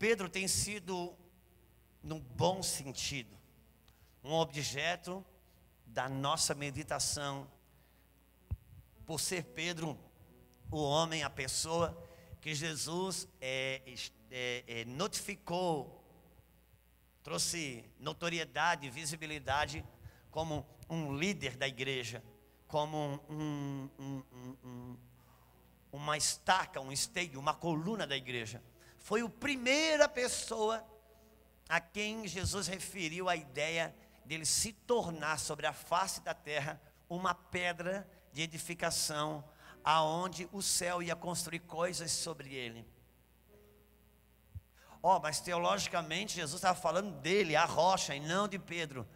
Pedro tem sido, no bom sentido, um objeto da nossa meditação, por ser Pedro o homem, a pessoa que Jesus é, é, é, notificou, trouxe notoriedade, visibilidade como um líder da igreja, como um, um, um, uma estaca, um esteio, uma coluna da igreja. Foi a primeira pessoa a quem Jesus referiu a ideia dele se tornar sobre a face da terra uma pedra de edificação, aonde o céu ia construir coisas sobre ele. Ó, oh, mas teologicamente Jesus estava falando dele, a rocha, e não de Pedro.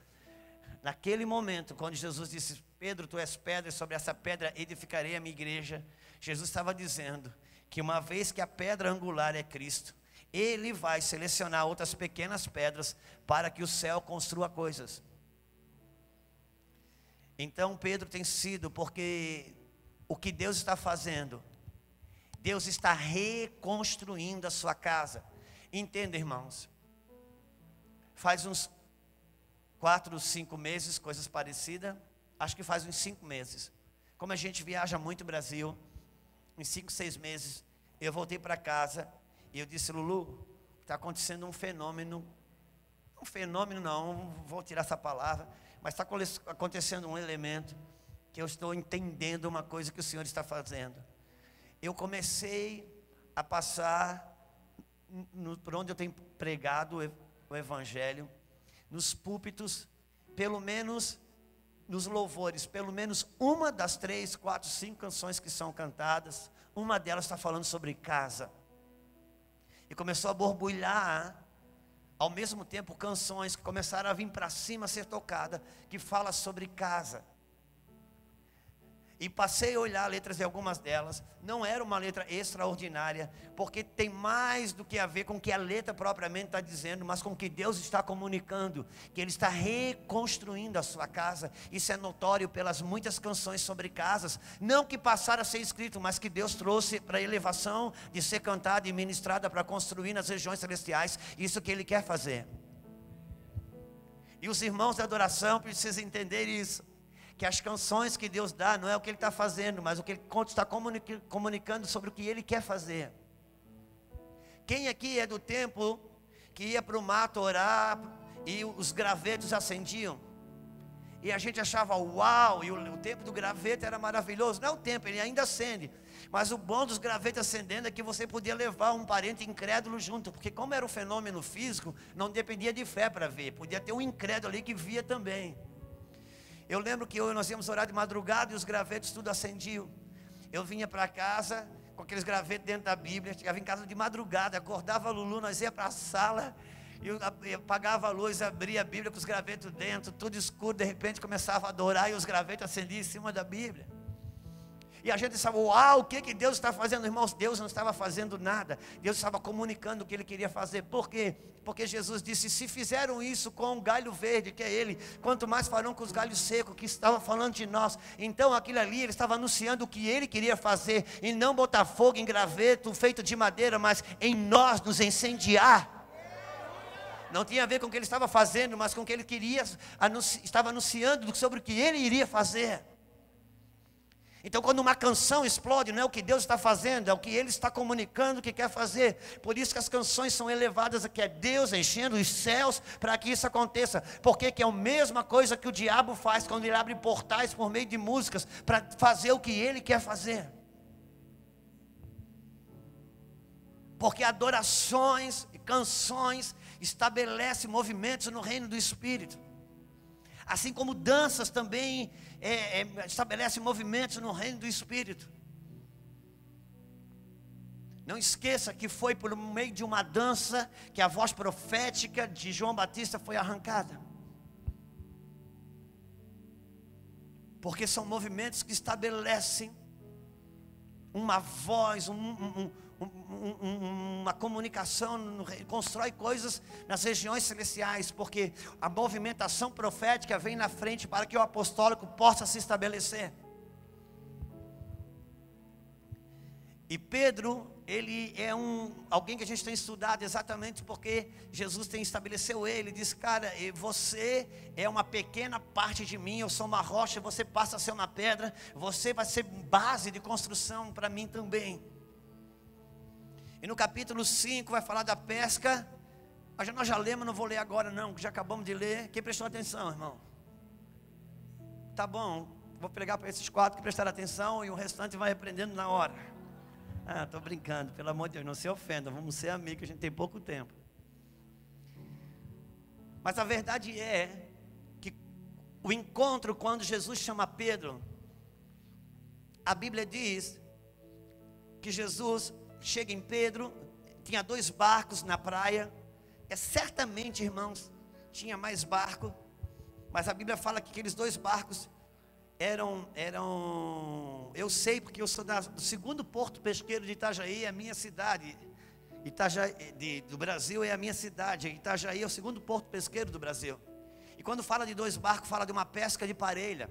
Naquele momento, quando Jesus disse: Pedro, tu és pedra, e sobre essa pedra edificarei a minha igreja. Jesus estava dizendo que uma vez que a pedra angular é Cristo, ele vai selecionar outras pequenas pedras para que o céu construa coisas. Então Pedro tem sido, porque o que Deus está fazendo, Deus está reconstruindo a sua casa. Entenda, irmãos. Faz uns quatro, cinco meses, coisas parecidas. Acho que faz uns cinco meses. Como a gente viaja muito Brasil, em cinco, seis meses, eu voltei para casa e eu disse, Lulu, está acontecendo um fenômeno, um fenômeno não, vou tirar essa palavra, mas está acontecendo um elemento que eu estou entendendo uma coisa que o Senhor está fazendo. Eu comecei a passar no, por onde eu tenho pregado o Evangelho, nos púlpitos, pelo menos nos louvores, pelo menos uma das três, quatro, cinco canções que são cantadas, uma delas está falando sobre casa. E começou a borbulhar, ao mesmo tempo, canções que começaram a vir para cima a ser tocada, que fala sobre casa. E passei a olhar letras de algumas delas. Não era uma letra extraordinária, porque tem mais do que a ver com o que a letra propriamente está dizendo, mas com o que Deus está comunicando, que Ele está reconstruindo a sua casa. Isso é notório pelas muitas canções sobre casas, não que passaram a ser escrito, mas que Deus trouxe para a elevação de ser cantada e ministrada para construir nas regiões celestiais. Isso que Ele quer fazer. E os irmãos da adoração precisam entender isso que as canções que Deus dá não é o que Ele está fazendo, mas o que Ele está comunicando sobre o que Ele quer fazer. Quem aqui é do tempo que ia para o mato orar e os gravetos acendiam? E a gente achava uau, e o, o tempo do graveto era maravilhoso. Não é o tempo, ele ainda acende. Mas o bom dos gravetos acendendo é que você podia levar um parente incrédulo junto, porque como era um fenômeno físico, não dependia de fé para ver, podia ter um incrédulo ali que via também. Eu lembro que nós íamos orar de madrugada e os gravetos tudo acendiam. Eu vinha para casa com aqueles gravetos dentro da Bíblia, chegava em casa de madrugada, acordava Lulu, nós ia para a sala, eu apagava a luz, abria a Bíblia com os gravetos dentro, tudo escuro, de repente começava a adorar e os gravetos acendiam em cima da Bíblia. E a gente sabe, uau, o que, que Deus está fazendo? Irmãos, Deus não estava fazendo nada. Deus estava comunicando o que Ele queria fazer. Por quê? Porque Jesus disse: se fizeram isso com o galho verde, que é Ele, quanto mais farão com os galhos secos, que estava falando de nós. Então aquilo ali, Ele estava anunciando o que Ele queria fazer, e não botar fogo em graveto feito de madeira, mas em nós nos incendiar não tinha a ver com o que ele estava fazendo, mas com o que ele queria, anunci, estava anunciando sobre o que ele iria fazer. Então, quando uma canção explode, não é o que Deus está fazendo, é o que Ele está comunicando que quer fazer. Por isso que as canções são elevadas, que é Deus enchendo os céus para que isso aconteça. Porque que é a mesma coisa que o diabo faz quando ele abre portais por meio de músicas para fazer o que ele quer fazer. Porque adorações e canções estabelecem movimentos no reino do Espírito. Assim como danças também é, é, estabelece movimentos no reino do Espírito. Não esqueça que foi por meio de uma dança que a voz profética de João Batista foi arrancada. Porque são movimentos que estabelecem uma voz, um, um, um, uma comunicação, constrói coisas nas regiões celestiais, porque a movimentação profética vem na frente para que o apostólico possa se estabelecer. E Pedro, ele é um alguém que a gente tem estudado exatamente porque Jesus tem estabeleceu ele, diz, cara, você é uma pequena parte de mim, eu sou uma rocha, você passa a ser uma pedra, você vai ser base de construção para mim também. E no capítulo 5 vai falar da pesca. Nós já lemos, não vou ler agora não, já acabamos de ler. Quem prestou atenção, irmão? Tá bom, vou pregar para esses quatro que prestaram atenção e o restante vai aprendendo na hora. Ah, estou brincando, pelo amor de Deus, não se ofenda, vamos ser amigos, a gente tem pouco tempo. Mas a verdade é que o encontro, quando Jesus chama Pedro, a Bíblia diz que Jesus chega em Pedro, tinha dois barcos na praia, é certamente, irmãos, tinha mais barco, mas a Bíblia fala que aqueles dois barcos eram, eram, eu sei porque eu sou da, do segundo porto pesqueiro de Itajaí, é a minha cidade. Itajaí, de, do Brasil é a minha cidade. Itajaí é o segundo porto pesqueiro do Brasil. E quando fala de dois barcos, fala de uma pesca de parelha.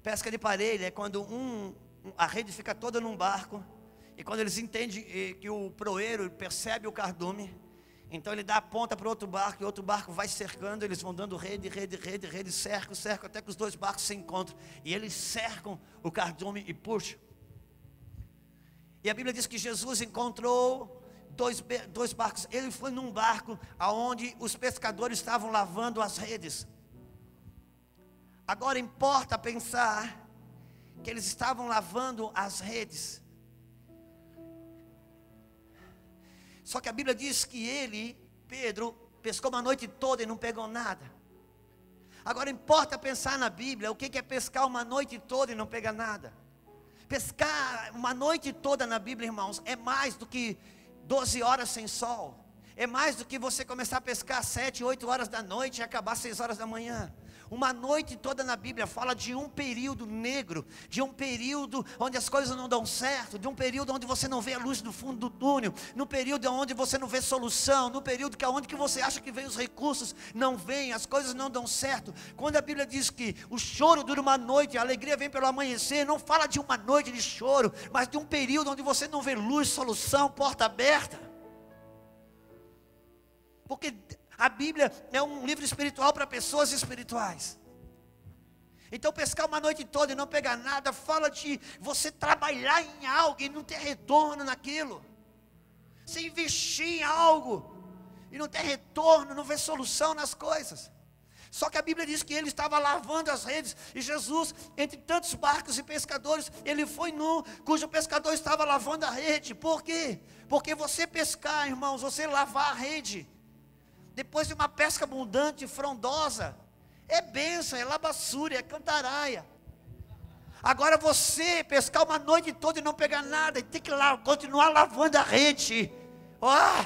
Pesca de parelha é quando um, a rede fica toda num barco. E quando eles entendem eh, que o proeiro percebe o cardume, então ele dá a ponta para outro barco, e outro barco vai cercando, eles vão dando rede, rede, rede, rede, cercam, cercam, até que os dois barcos se encontram. E eles cercam o cardume e puxam. E a Bíblia diz que Jesus encontrou dois, dois barcos. Ele foi num barco aonde os pescadores estavam lavando as redes. Agora importa pensar que eles estavam lavando as redes. Só que a Bíblia diz que ele, Pedro, pescou uma noite toda e não pegou nada. Agora importa pensar na Bíblia, o que é pescar uma noite toda e não pegar nada? Pescar uma noite toda na Bíblia, irmãos, é mais do que 12 horas sem sol. É mais do que você começar a pescar às 7, 8 horas da noite e acabar às 6 horas da manhã. Uma noite toda na Bíblia fala de um período negro, de um período onde as coisas não dão certo, de um período onde você não vê a luz do fundo do túnel, no período onde você não vê solução, no período que onde que você acha que vem os recursos, não vem, as coisas não dão certo. Quando a Bíblia diz que o choro dura uma noite, a alegria vem pelo amanhecer, não fala de uma noite de choro, mas de um período onde você não vê luz, solução, porta aberta. Porque a Bíblia é um livro espiritual para pessoas espirituais. Então, pescar uma noite toda e não pegar nada, fala de você trabalhar em algo e não ter retorno naquilo. Você investir em algo e não ter retorno, não ver solução nas coisas. Só que a Bíblia diz que ele estava lavando as redes e Jesus, entre tantos barcos e pescadores, ele foi nu, cujo pescador estava lavando a rede. Por quê? Porque você pescar, irmãos, você lavar a rede, depois de uma pesca abundante, frondosa, é benção, é labassúria, é cantaraia. Agora você pescar uma noite toda e não pegar nada, e tem que lá, continuar lavando a rede. Oh,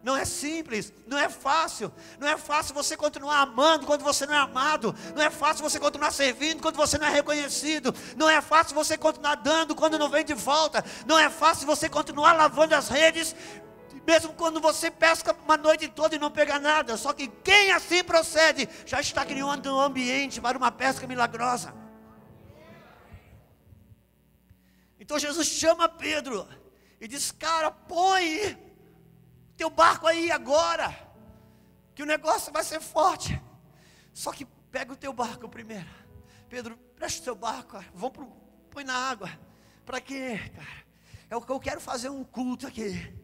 não é simples, não é fácil. Não é fácil você continuar amando quando você não é amado. Não é fácil você continuar servindo quando você não é reconhecido. Não é fácil você continuar dando quando não vem de volta. Não é fácil você continuar lavando as redes mesmo quando você pesca uma noite toda e não pega nada. Só que quem assim procede já está criando um ambiente para uma pesca milagrosa. Então Jesus chama Pedro e diz: Cara, põe teu barco aí agora, que o negócio vai ser forte. Só que pega o teu barco primeiro. Pedro, presta o teu barco, vamos pro, põe na água. Para quê, cara? É o que eu quero fazer um culto aqui.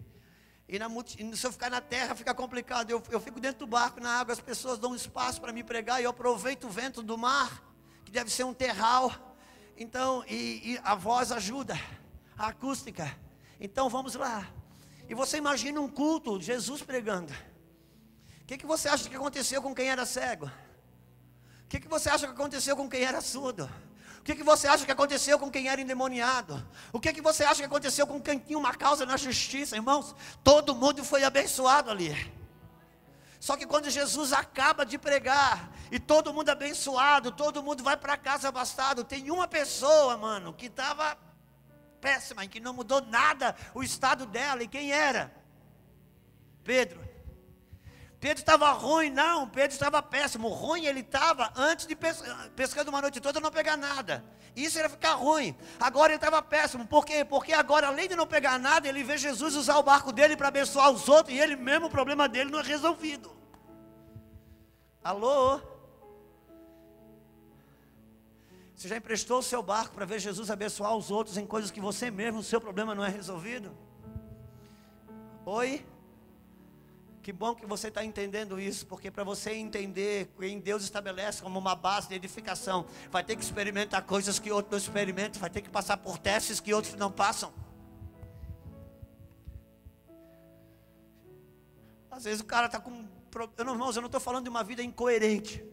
E, na, se eu ficar na terra fica complicado. Eu, eu fico dentro do barco, na água, as pessoas dão espaço para me pregar e eu aproveito o vento do mar, que deve ser um terral. Então, e, e a voz ajuda, a acústica. Então vamos lá. E você imagina um culto, Jesus pregando. O que, que você acha que aconteceu com quem era cego? O que, que você acha que aconteceu com quem era surdo? Que, que você acha que aconteceu com quem era endemoniado? O que, que você acha que aconteceu com quem tinha uma causa na justiça, irmãos? Todo mundo foi abençoado ali. Só que quando Jesus acaba de pregar e todo mundo abençoado, todo mundo vai para casa abastado, tem uma pessoa, mano, que estava péssima, que não mudou nada o estado dela, e quem era? Pedro. Pedro estava ruim, não, Pedro estava péssimo. Ruim ele estava antes de pescando uma noite toda não pegar nada. Isso ia ficar ruim. Agora ele estava péssimo. Por quê? Porque agora, além de não pegar nada, ele vê Jesus usar o barco dele para abençoar os outros e ele mesmo, o problema dele não é resolvido. Alô? Você já emprestou o seu barco para ver Jesus abençoar os outros em coisas que você mesmo, o seu problema não é resolvido? Oi? Que bom que você está entendendo isso, porque para você entender quem Deus estabelece como uma base de edificação, vai ter que experimentar coisas que outros não experimentam, vai ter que passar por testes que outros não passam. Às vezes o cara está com. Irmãos, eu não estou falando de uma vida incoerente.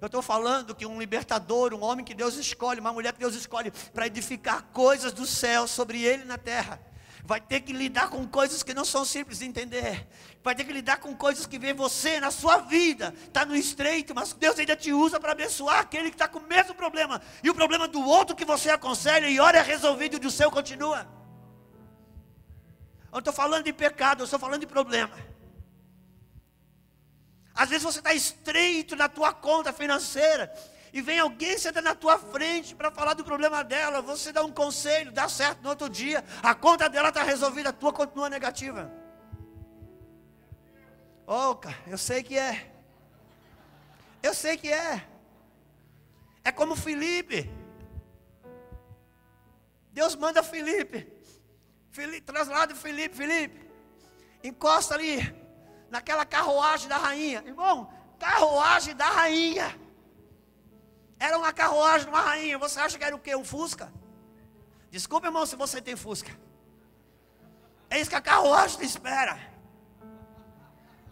Eu estou falando que um libertador, um homem que Deus escolhe, uma mulher que Deus escolhe para edificar coisas do céu sobre ele na terra vai ter que lidar com coisas que não são simples de entender, vai ter que lidar com coisas que vê você na sua vida, está no estreito, mas Deus ainda te usa para abençoar aquele que está com o mesmo problema, e o problema do outro que você aconselha e ora é resolvido e o seu continua. Eu não estou falando de pecado, eu estou falando de problema. Às vezes você está estreito na tua conta financeira, e vem alguém sentar na tua frente para falar do problema dela, você dá um conselho, dá certo no outro dia, a conta dela está resolvida, a tua continua negativa. Oh, cara, eu sei que é. Eu sei que é. É como Felipe. Deus manda Felipe. Felipe traslada Felipe, Felipe. Encosta ali naquela carruagem da rainha. Irmão, carruagem da rainha. Era uma carruagem uma rainha. Você acha que era o quê? Um Fusca? Desculpe, irmão, se você tem Fusca. É isso que a carruagem te espera.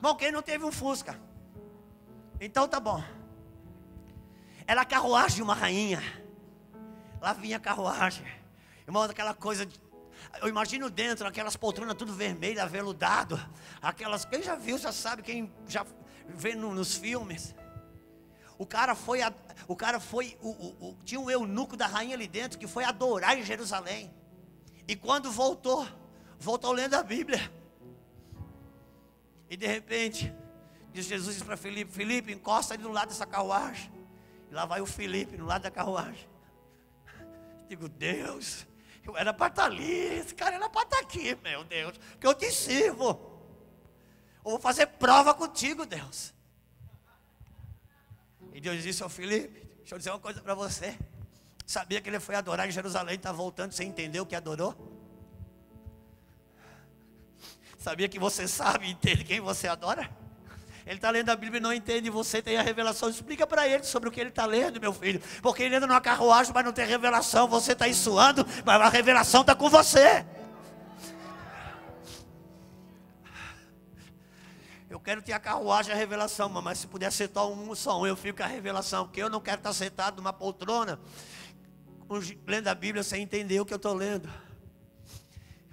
Bom, quem não teve um Fusca? Então tá bom. Era a carruagem de uma rainha. Lá vinha a carruagem. Irmão, aquela coisa. De, eu imagino dentro, aquelas poltronas tudo vermelha, aveludado. Aquelas. Quem já viu, já sabe, quem já vê no, nos filmes. O cara foi, o cara foi, o, o, o, tinha um eunuco da rainha ali dentro que foi adorar em Jerusalém. E quando voltou, voltou lendo a Bíblia. E de repente, diz Jesus para Felipe: Felipe, encosta ali do lado dessa carruagem. E lá vai o Felipe no lado da carruagem. Digo, Deus, eu era para estar tá ali, esse cara era para estar tá aqui, meu Deus, porque eu te sirvo. Eu vou fazer prova contigo, Deus. E Deus disse ao Felipe: Deixa eu dizer uma coisa para você. Sabia que ele foi adorar em Jerusalém e está voltando sem entender o que adorou? Sabia que você sabe entende quem você adora? Ele está lendo a Bíblia e não entende, você tem a revelação. Explica para ele sobre o que ele está lendo, meu filho. Porque ele anda numa carruagem, mas não tem revelação. Você está aí suando, mas a revelação está com você. Quero ter a carruagem a revelação, mas se puder só um, só um, eu fico com a revelação, porque eu não quero estar sentado numa poltrona, lendo a Bíblia sem entender o que eu estou lendo.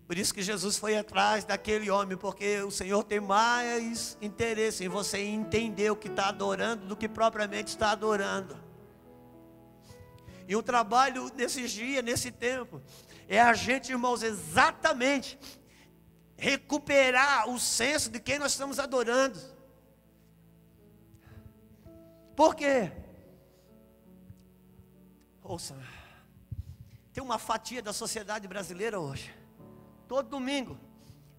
Por isso que Jesus foi atrás daquele homem, porque o Senhor tem mais interesse em você entender o que está adorando do que propriamente está adorando. E o trabalho nesses dias, nesse tempo, é a gente, irmãos, exatamente recuperar o senso de quem nós estamos adorando. Por quê? Ouça, tem uma fatia da sociedade brasileira hoje, todo domingo,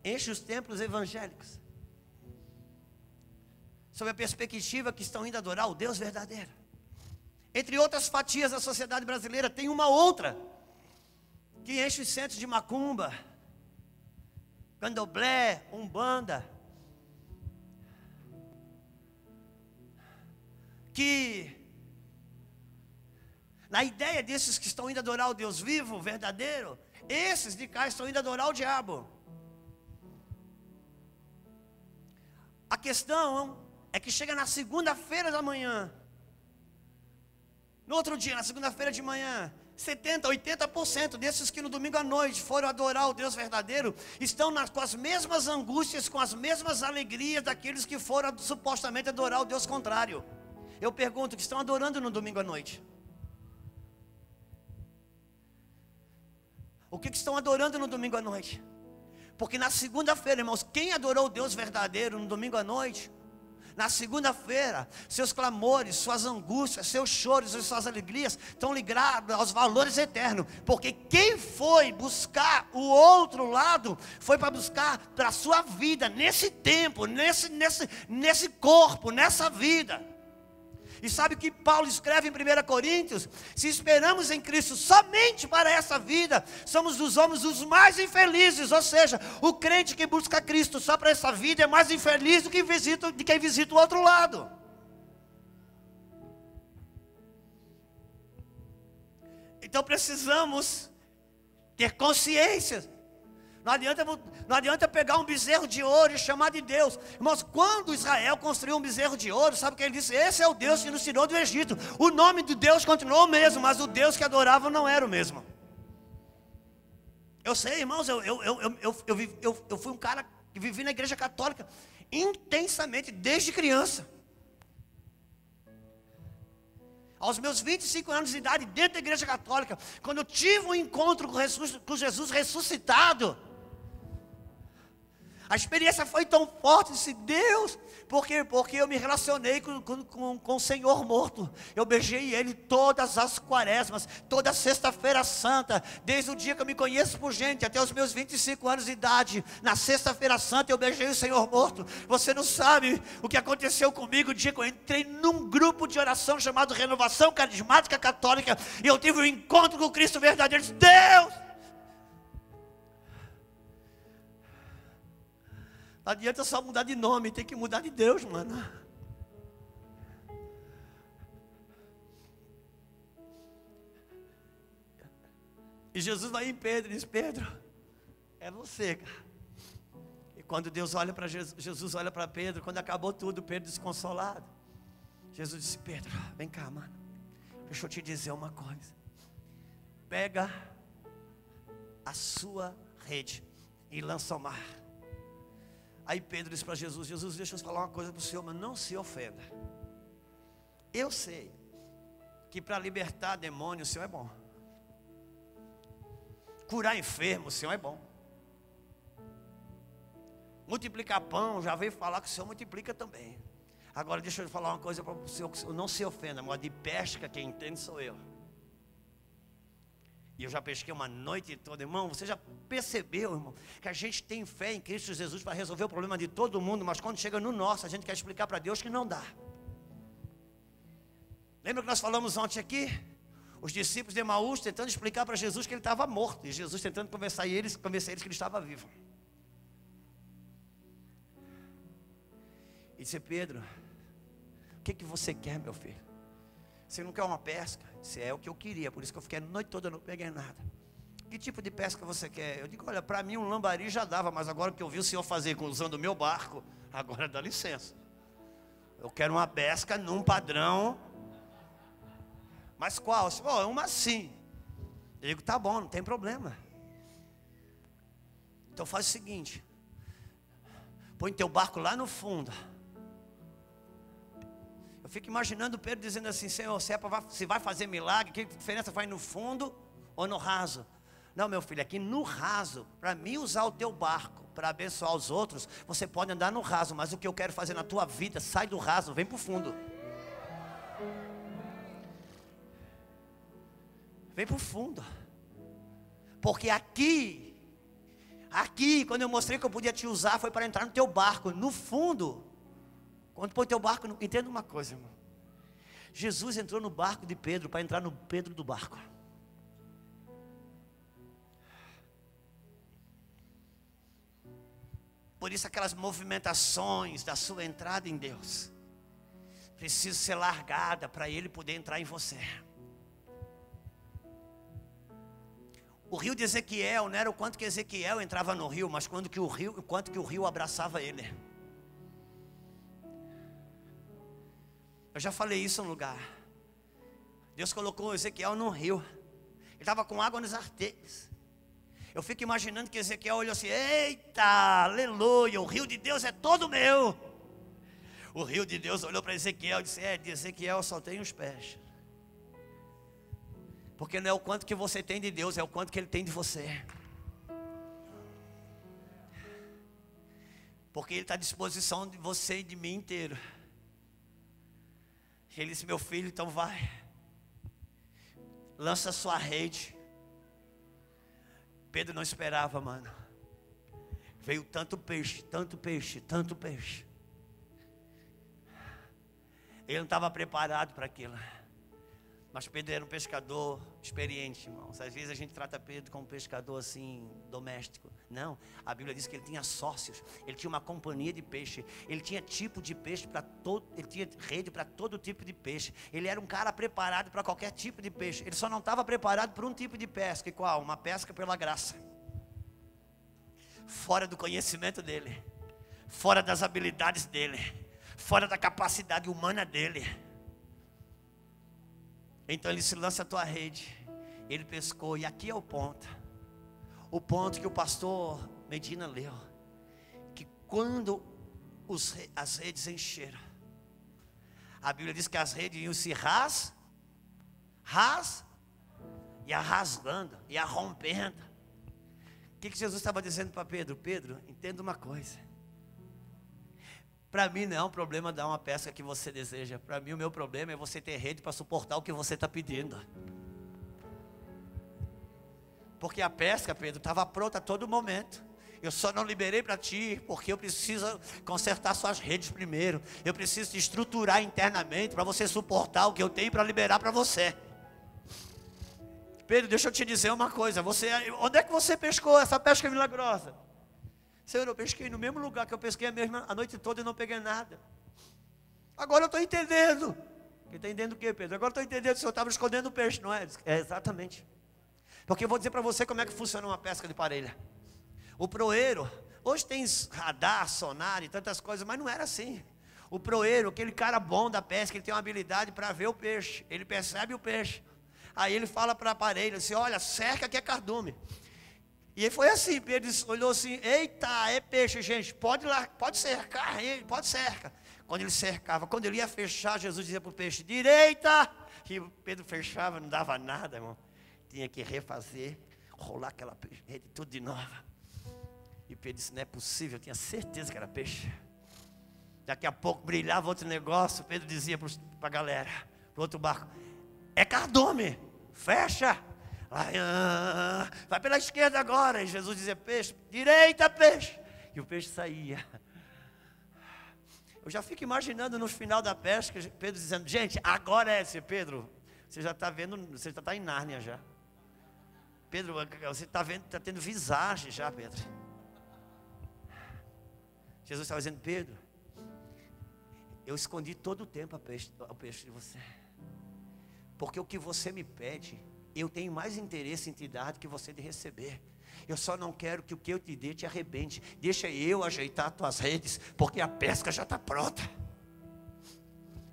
enche os templos evangélicos, sob a perspectiva que estão indo adorar o Deus verdadeiro. Entre outras fatias da sociedade brasileira, tem uma outra, que enche os centros de macumba, candomblé, umbanda, que na ideia desses que estão indo adorar o Deus vivo, verdadeiro, esses de cá estão indo adorar o diabo. A questão é que chega na segunda-feira da manhã, no outro dia, na segunda-feira de manhã, 70, 80% desses que no domingo à noite foram adorar o Deus verdadeiro estão nas, com as mesmas angústias, com as mesmas alegrias daqueles que foram supostamente adorar o Deus contrário. Eu pergunto: que estão adorando no domingo à noite? O que, que estão adorando no domingo à noite? Porque na segunda-feira, irmãos, quem adorou o Deus verdadeiro no domingo à noite, Na segunda-feira, seus clamores, suas angústias, seus choros e suas alegrias estão ligados aos valores eternos. Porque quem foi buscar o outro lado foi para buscar para a sua vida, nesse tempo, nesse, nesse, nesse corpo, nessa vida. E sabe o que Paulo escreve em 1 Coríntios? Se esperamos em Cristo somente para essa vida, somos os homens os mais infelizes. Ou seja, o crente que busca Cristo só para essa vida é mais infeliz do que visita, de quem visita o outro lado. Então precisamos ter consciência não adianta, não adianta pegar um bezerro de ouro e chamar de Deus. Irmãos, quando Israel construiu um bezerro de ouro, sabe o que ele disse? Esse é o Deus que nos tirou do Egito. O nome de Deus continuou o mesmo, mas o Deus que adoravam não era o mesmo. Eu sei, irmãos, eu, eu, eu, eu, eu, fui um cara que vivi na igreja católica intensamente desde criança. aos meus 25 anos de idade, dentro da igreja católica, quando eu tive um encontro com Jesus ressuscitado, a experiência foi tão forte, disse, Deus, por quê? Porque eu me relacionei com, com, com o Senhor morto. Eu beijei Ele todas as quaresmas, toda sexta-feira santa, desde o dia que eu me conheço por gente, até os meus 25 anos de idade. Na sexta-feira santa eu beijei o Senhor morto. Você não sabe o que aconteceu comigo o dia que eu entrei num grupo de oração chamado Renovação Carismática Católica, e eu tive um encontro com Cristo verdadeiro. Deus! Não adianta só mudar de nome, tem que mudar de Deus, mano. E Jesus vai em Pedro e diz: Pedro, é você, cara. E quando Deus olha para Jesus, Jesus olha para Pedro, quando acabou tudo, Pedro desconsolado. Jesus disse: Pedro, vem cá, mano. Deixa eu te dizer uma coisa. Pega a sua rede e lança ao mar. Aí Pedro disse para Jesus: Jesus, deixa eu falar uma coisa para o senhor, mas não se ofenda. Eu sei que para libertar demônio o senhor é bom, curar enfermo o senhor é bom, multiplicar pão, já veio falar que o senhor multiplica também. Agora deixa eu falar uma coisa para o senhor, não se ofenda, mas de pesca quem entende sou eu. E eu já pesquei uma noite toda, irmão. Você já percebeu, irmão, que a gente tem fé em Cristo Jesus para resolver o problema de todo mundo, mas quando chega no nosso, a gente quer explicar para Deus que não dá. Lembra que nós falamos ontem aqui? Os discípulos de Emaús tentando explicar para Jesus que ele estava morto, e Jesus tentando convencer eles, convencer eles que ele estava vivo. E disse: Pedro, o que, que você quer, meu filho? Você não quer uma pesca? Se é o que eu queria, por isso que eu fiquei a noite toda, não peguei nada. Que tipo de pesca você quer? Eu digo, olha, para mim um lambari já dava, mas agora que eu vi o senhor fazer usando o meu barco, agora dá licença. Eu quero uma pesca num padrão. Mas qual? Oh, uma sim. Eu digo, tá bom, não tem problema. Então faz o seguinte: põe teu barco lá no fundo fico imaginando Pedro dizendo assim: Senhor, se, é se vai fazer milagre, que diferença vai no fundo ou no raso? Não, meu filho, aqui no raso, para mim usar o teu barco para abençoar os outros, você pode andar no raso, mas o que eu quero fazer na tua vida, sai do raso, vem para o fundo. Vem para o fundo. Porque aqui, aqui, quando eu mostrei que eu podia te usar, foi para entrar no teu barco. No fundo, quando põe teu barco, entenda uma coisa, irmão. Jesus entrou no barco de Pedro para entrar no Pedro do barco. Por isso aquelas movimentações da sua entrada em Deus precisam ser largada para ele poder entrar em você. O rio de Ezequiel não era o quanto que Ezequiel entrava no rio, mas quando que o rio, quanto que o rio abraçava ele. Eu já falei isso no lugar. Deus colocou Ezequiel num rio. Ele estava com água nos arteios. Eu fico imaginando que Ezequiel olhou assim: Eita, aleluia, o rio de Deus é todo meu. O rio de Deus olhou para Ezequiel e disse: É, de Ezequiel só tem os pés. Porque não é o quanto que você tem de Deus, é o quanto que Ele tem de você. Porque Ele está à disposição de você e de mim inteiro. Ele disse: Meu filho, então vai. Lança sua rede. Pedro não esperava, mano. Veio tanto peixe, tanto peixe, tanto peixe. Ele não estava preparado para aquilo. Mas Pedro era um pescador experiente, irmãos. Às vezes a gente trata Pedro como um pescador assim, doméstico. Não, a Bíblia diz que ele tinha sócios, ele tinha uma companhia de peixe, ele tinha tipo de peixe para todo, ele tinha rede para todo tipo de peixe. Ele era um cara preparado para qualquer tipo de peixe. Ele só não estava preparado para um tipo de pesca, e qual? Uma pesca pela graça. Fora do conhecimento dele, fora das habilidades dele, fora da capacidade humana dele. Então ele se lança a tua rede. Ele pescou, e aqui é o ponto. O ponto que o pastor Medina leu. Que quando os, as redes encheram, a Bíblia diz que as redes iam se ras, ras, e arrasando, e rompendo. O que, que Jesus estava dizendo para Pedro? Pedro, entenda uma coisa. Para mim não é um problema dar uma pesca que você deseja. Para mim o meu problema é você ter rede para suportar o que você está pedindo. Porque a pesca, Pedro, estava pronta a todo momento. Eu só não liberei para ti porque eu preciso consertar suas redes primeiro. Eu preciso te estruturar internamente para você suportar o que eu tenho para liberar para você. Pedro, deixa eu te dizer uma coisa. Você, onde é que você pescou essa pesca milagrosa? Senhor, eu pesquei no mesmo lugar que eu pesquei a, mesma, a noite toda e não peguei nada. Agora eu estou entendendo. Está entendendo o que, Pedro? Agora estou entendendo que o senhor estava escondendo o peixe, não é? É exatamente. Porque eu vou dizer para você como é que funciona uma pesca de parelha. O proeiro, hoje tem radar, sonar e tantas coisas, mas não era assim. O proeiro, aquele cara bom da pesca, ele tem uma habilidade para ver o peixe. Ele percebe o peixe. Aí ele fala para a parelha, assim, olha, cerca que é cardume. E foi assim, Pedro olhou assim, eita, é peixe, gente, pode lá, pode cercar ele, pode cercar. Quando ele cercava, quando ele ia fechar, Jesus dizia para o peixe, direita! E Pedro fechava, não dava nada, irmão. Tinha que refazer, rolar aquela rede tudo de novo. E Pedro disse, não é possível, eu tinha certeza que era peixe. Daqui a pouco brilhava outro negócio, Pedro dizia para a galera, para outro barco, é cardume, fecha. Vai, ah, vai pela esquerda agora. E Jesus dizia: peixe, direita, peixe. E o peixe saía. Eu já fico imaginando no final da pesca, Pedro dizendo: Gente, agora é esse, Pedro. Você já está vendo, você já está em Nárnia já. Pedro, você está vendo, está tendo visagem já, Pedro. Jesus estava dizendo: Pedro, eu escondi todo o tempo peixe, o peixe de você. Porque o que você me pede, eu tenho mais interesse em te dar do que você de receber. Eu só não quero que o que eu te dê te arrebente. Deixa eu ajeitar as tuas redes, porque a pesca já está pronta.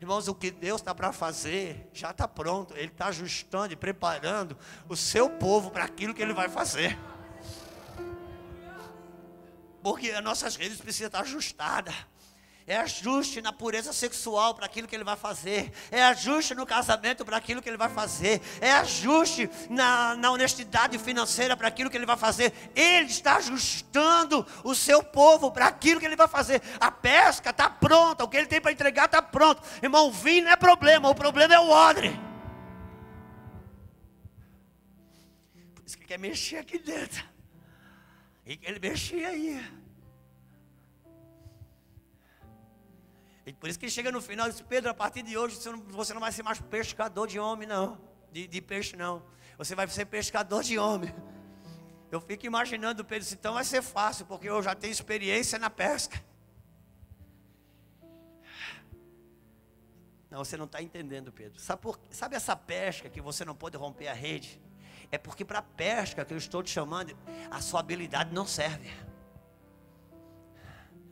Irmãos, o que Deus está para fazer já está pronto. Ele está ajustando e preparando o seu povo para aquilo que Ele vai fazer. Porque as nossas redes precisam estar ajustadas. É ajuste na pureza sexual para aquilo que ele vai fazer. É ajuste no casamento para aquilo que ele vai fazer. É ajuste na, na honestidade financeira para aquilo que ele vai fazer. Ele está ajustando o seu povo para aquilo que ele vai fazer. A pesca está pronta. O que ele tem para entregar está pronto. Irmão, o vinho não é problema. O problema é o odre. Por isso que quer mexer aqui dentro. E ele mexia aí. Por isso que chega no final e diz, Pedro, a partir de hoje você não, vai ser mais pescador de homem, não. De, de, peixe, não. Você vai ser pescador de homem. Eu fico imaginando, Pedro, então vai ser fácil, porque eu já tenho experiência na pesca. Não, você não está entendendo, Pedro. Sabe, por, sabe essa pesca que você não pode romper a rede? É porque para a pesca que eu estou te chamando, a sua habilidade não serve.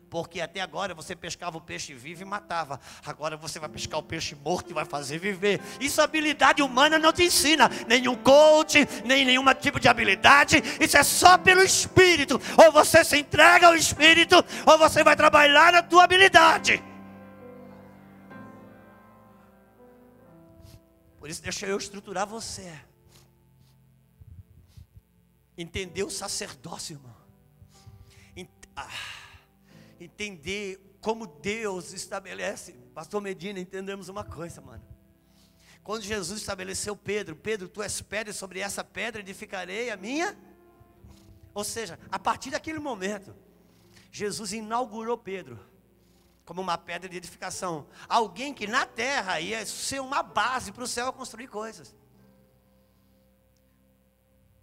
Porque até agora você pescava o peixe vivo e matava. Agora você vai pescar o peixe morto e vai fazer viver. Isso habilidade humana não te ensina. Nenhum coach, nem nenhum tipo de habilidade. Isso é só pelo Espírito. Ou você se entrega ao Espírito, ou você vai trabalhar na tua habilidade. Por isso deixa eu estruturar você. Entender o sacerdócio, irmão. Ah entender como Deus estabelece. Pastor Medina, entendemos uma coisa, mano. Quando Jesus estabeleceu Pedro, Pedro, tu és pedra, sobre essa pedra edificarei a minha. Ou seja, a partir daquele momento, Jesus inaugurou Pedro como uma pedra de edificação. Alguém que na terra ia ser uma base para o céu construir coisas.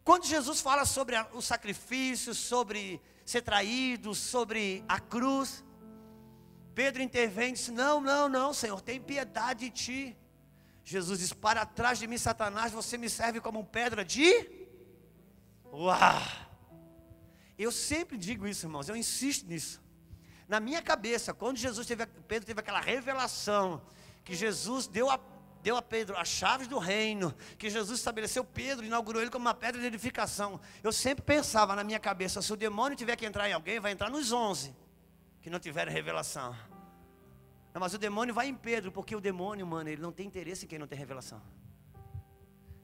Quando Jesus fala sobre o sacrifício, sobre ser traído, sobre a cruz, Pedro intervém e diz: Não, não, não, Senhor, tem piedade de ti. Jesus diz: Para trás de mim, Satanás, você me serve como pedra de. Uau! Eu sempre digo isso, irmãos, eu insisto nisso. Na minha cabeça, quando Jesus teve, Pedro teve aquela revelação, que Jesus deu a, deu a Pedro as chaves do reino, que Jesus estabeleceu Pedro, inaugurou ele como uma pedra de edificação. Eu sempre pensava na minha cabeça: se o demônio tiver que entrar em alguém, vai entrar nos onze que não tiveram revelação. Não, mas o demônio vai em Pedro, porque o demônio, mano, ele não tem interesse em quem não tem revelação.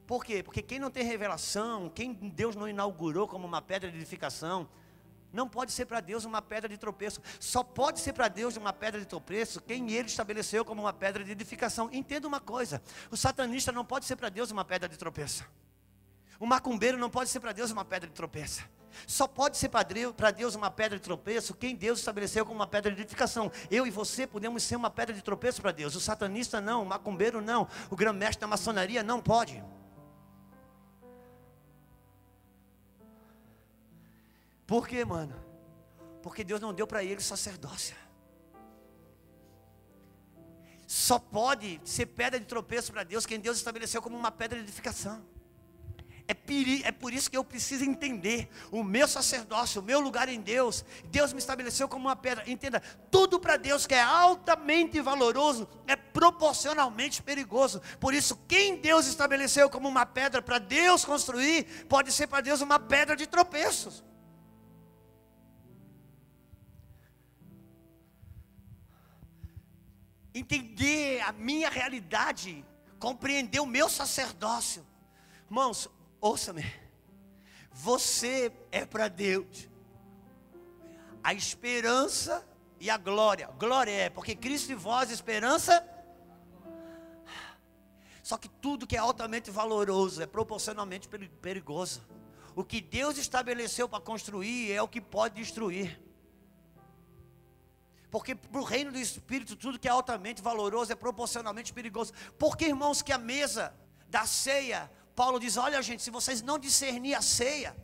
Por quê? Porque quem não tem revelação, quem Deus não inaugurou como uma pedra de edificação, não pode ser para Deus uma pedra de tropeço. Só pode ser para Deus uma pedra de tropeço quem Ele estabeleceu como uma pedra de edificação. Entenda uma coisa: o satanista não pode ser para Deus uma pedra de tropeço. O macumbeiro não pode ser para Deus uma pedra de tropeço. Só pode ser para Deus uma pedra de tropeço quem Deus estabeleceu como uma pedra de edificação. Eu e você podemos ser uma pedra de tropeço para Deus. O satanista não, o macumbeiro não, o grão-mestre da maçonaria não pode. Por quê, mano? Porque Deus não deu para ele sacerdócia. Só pode ser pedra de tropeço para Deus quem Deus estabeleceu como uma pedra de edificação. É, peri, é por isso que eu preciso entender o meu sacerdócio, o meu lugar em Deus. Deus me estabeleceu como uma pedra. Entenda, tudo para Deus que é altamente valoroso é proporcionalmente perigoso. Por isso, quem Deus estabeleceu como uma pedra para Deus construir, pode ser para Deus uma pedra de tropeços. Entender a minha realidade, compreender o meu sacerdócio. Irmãos, Ouça-me. Você é para Deus. A esperança e a glória. Glória é porque Cristo e vós, esperança. Só que tudo que é altamente valoroso é proporcionalmente perigoso. O que Deus estabeleceu para construir é o que pode destruir. Porque para o reino do Espírito, tudo que é altamente valoroso é proporcionalmente perigoso. Porque, irmãos, que a mesa da ceia Paulo diz: Olha, gente, se vocês não discernir a ceia,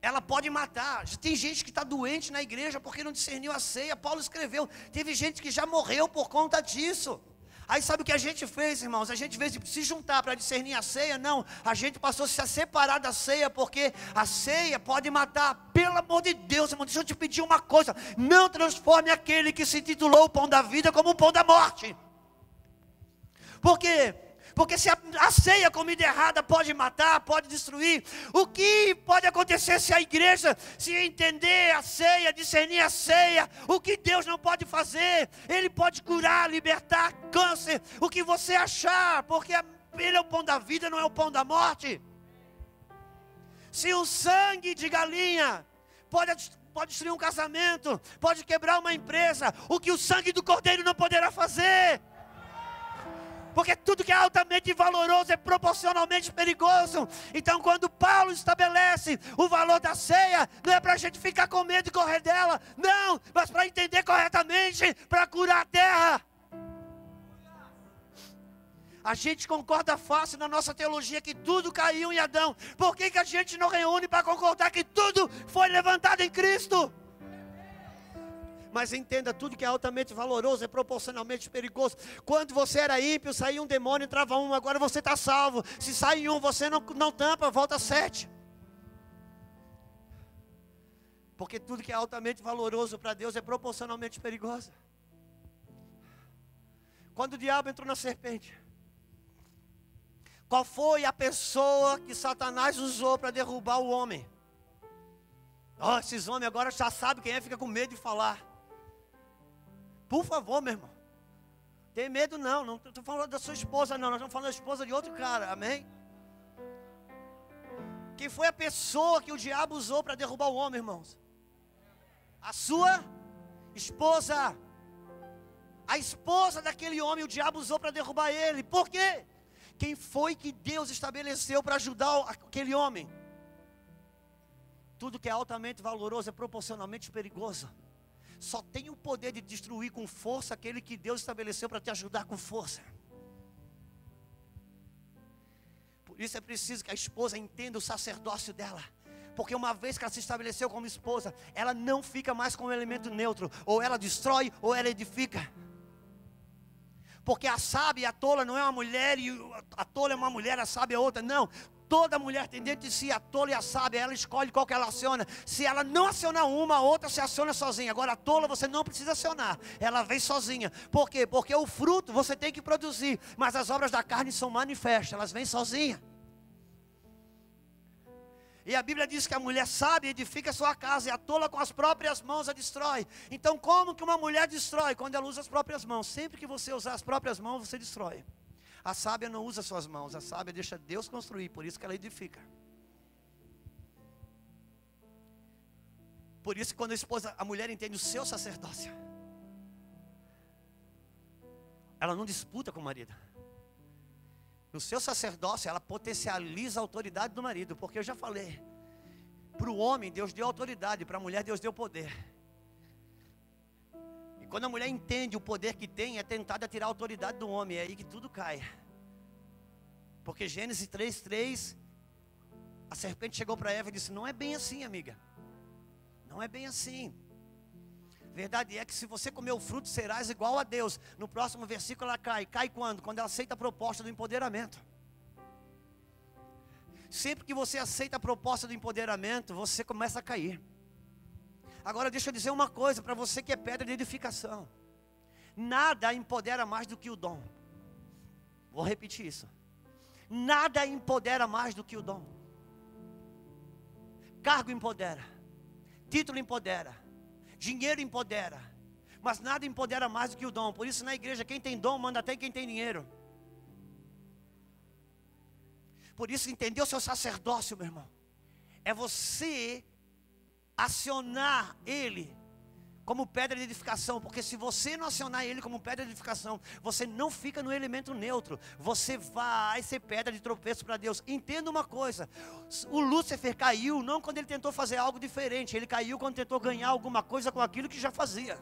ela pode matar. Tem gente que está doente na igreja porque não discerniu a ceia. Paulo escreveu: teve gente que já morreu por conta disso. Aí sabe o que a gente fez, irmãos? A gente, de se juntar para discernir a ceia, não. A gente passou a se separar da ceia, porque a ceia pode matar. Pelo amor de Deus, irmão, deixa eu te pedir uma coisa: não transforme aquele que se titulou o pão da vida como o pão da morte. Porque porque se a, a ceia comida errada pode matar, pode destruir, o que pode acontecer se a igreja se entender a ceia, discernir a ceia, o que Deus não pode fazer? Ele pode curar, libertar câncer, o que você achar, porque ele é o pão da vida, não é o pão da morte. Se o sangue de galinha pode pode destruir um casamento, pode quebrar uma empresa, o que o sangue do cordeiro não poderá fazer. Porque tudo que é altamente valoroso é proporcionalmente perigoso. Então, quando Paulo estabelece o valor da ceia, não é para a gente ficar com medo de correr dela, não, mas para entender corretamente, para curar a terra. A gente concorda fácil na nossa teologia que tudo caiu em Adão. Por que, que a gente não reúne para concordar que tudo foi levantado em Cristo? Mas entenda, tudo que é altamente valoroso é proporcionalmente perigoso. Quando você era ímpio, saía um demônio, entrava um, agora você está salvo. Se sai um, você não, não tampa, volta sete. Porque tudo que é altamente valoroso para Deus é proporcionalmente perigoso. Quando o diabo entrou na serpente, qual foi a pessoa que Satanás usou para derrubar o homem? Oh, esses homens agora já sabem quem é, fica com medo de falar. Por favor, meu irmão. Tem medo não, não estou falando da sua esposa não, nós estamos falando da esposa de outro cara, amém? Quem foi a pessoa que o diabo usou para derrubar o homem, irmãos? A sua esposa. A esposa daquele homem, o diabo usou para derrubar ele. Por quê? Quem foi que Deus estabeleceu para ajudar aquele homem? Tudo que é altamente valoroso é proporcionalmente perigoso. Só tem o poder de destruir com força aquele que Deus estabeleceu para te ajudar com força. Por isso é preciso que a esposa entenda o sacerdócio dela. Porque uma vez que ela se estabeleceu como esposa, ela não fica mais com um elemento neutro. Ou ela destrói, ou ela edifica. Porque a sábia e a tola não é uma mulher e a tola é uma mulher, a sábia é outra. Não. Toda mulher tem dentro de si a tola e a sábia, ela escolhe qual que ela aciona. Se ela não acionar uma, a outra se aciona sozinha. Agora a tola você não precisa acionar, ela vem sozinha. Por quê? Porque o fruto você tem que produzir, mas as obras da carne são manifestas, elas vêm sozinhas. E a Bíblia diz que a mulher sábia edifica a sua casa e a tola com as próprias mãos a destrói. Então, como que uma mulher destrói? Quando ela usa as próprias mãos. Sempre que você usar as próprias mãos, você destrói. A sábia não usa suas mãos, a sábia deixa Deus construir, por isso que ela edifica. Por isso que quando a esposa, a mulher entende o seu sacerdócio, ela não disputa com o marido. No seu sacerdócio, ela potencializa a autoridade do marido, porque eu já falei. Para o homem, Deus deu autoridade, para a mulher, Deus deu poder. E quando a mulher entende o poder que tem, é tentada tirar a autoridade do homem, é aí que tudo cai. Porque Gênesis 3,3, a serpente chegou para Eva e disse: Não é bem assim, amiga. Não é bem assim. Verdade é que se você comer o fruto, serás igual a Deus. No próximo versículo ela cai. Cai quando? Quando ela aceita a proposta do empoderamento. Sempre que você aceita a proposta do empoderamento, você começa a cair. Agora deixa eu dizer uma coisa para você que é pedra de edificação. Nada empodera mais do que o dom. Vou repetir isso. Nada empodera mais do que o dom. Cargo empodera. Título empodera Dinheiro empodera, mas nada empodera mais do que o dom. Por isso, na igreja, quem tem dom manda até quem tem dinheiro. Por isso, entender o seu sacerdócio, meu irmão, é você acionar ele como pedra de edificação, porque se você não acionar ele como pedra de edificação, você não fica no elemento neutro, você vai ser pedra de tropeço para Deus. Entenda uma coisa: o Lúcifer caiu não quando ele tentou fazer algo diferente, ele caiu quando tentou ganhar alguma coisa com aquilo que já fazia.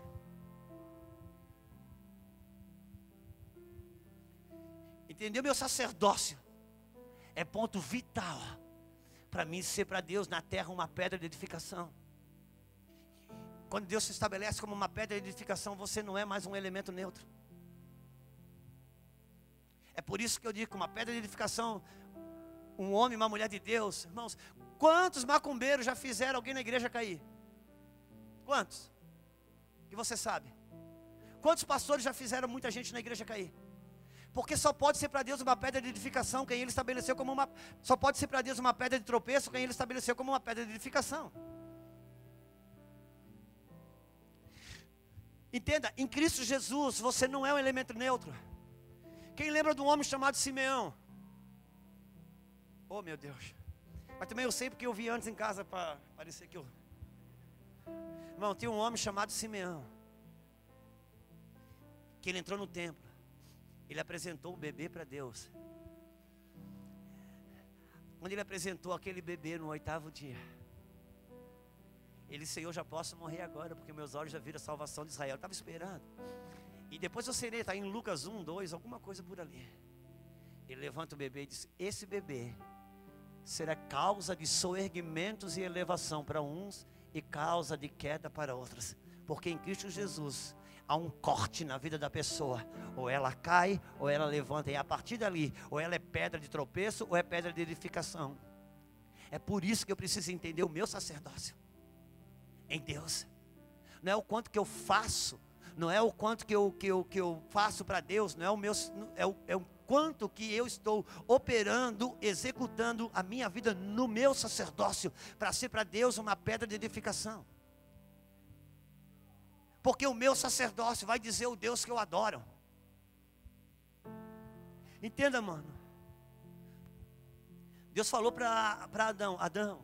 Entendeu? Meu sacerdócio é ponto vital para mim ser para Deus na terra uma pedra de edificação. Quando Deus se estabelece como uma pedra de edificação, você não é mais um elemento neutro. É por isso que eu digo uma pedra de edificação, um homem, uma mulher de Deus, irmãos, quantos macumbeiros já fizeram alguém na igreja cair? Quantos? Que você sabe? Quantos pastores já fizeram muita gente na igreja cair? Porque só pode ser para Deus uma pedra de edificação quem ele estabeleceu como uma só pode ser para Deus uma pedra de tropeço quem ele estabeleceu como uma pedra de edificação. Entenda, em Cristo Jesus você não é um elemento neutro. Quem lembra de um homem chamado Simeão? Oh meu Deus. Mas também eu sei porque eu vi antes em casa para parecer que eu. Irmão, tinha um homem chamado Simeão. Que ele entrou no templo. Ele apresentou o bebê para Deus. Quando ele apresentou aquele bebê no oitavo dia. Ele, Senhor, já posso morrer agora, porque meus olhos já viram a salvação de Israel. Estava esperando. E depois eu serei, está em Lucas 1, 2, alguma coisa por ali. Ele levanta o bebê e diz: Esse bebê será causa de soerguimentos e elevação para uns e causa de queda para outros. Porque em Cristo Jesus há um corte na vida da pessoa. Ou ela cai, ou ela levanta. E a partir dali, ou ela é pedra de tropeço, ou é pedra de edificação. É por isso que eu preciso entender o meu sacerdócio em Deus. Não é o quanto que eu faço, não é o quanto que eu, que eu, que eu faço para Deus, não é o meu, é o, é o quanto que eu estou operando, executando a minha vida no meu sacerdócio, para ser para Deus uma pedra de edificação. Porque o meu sacerdócio vai dizer o Deus que eu adoro. Entenda, mano. Deus falou para Adão: Adão,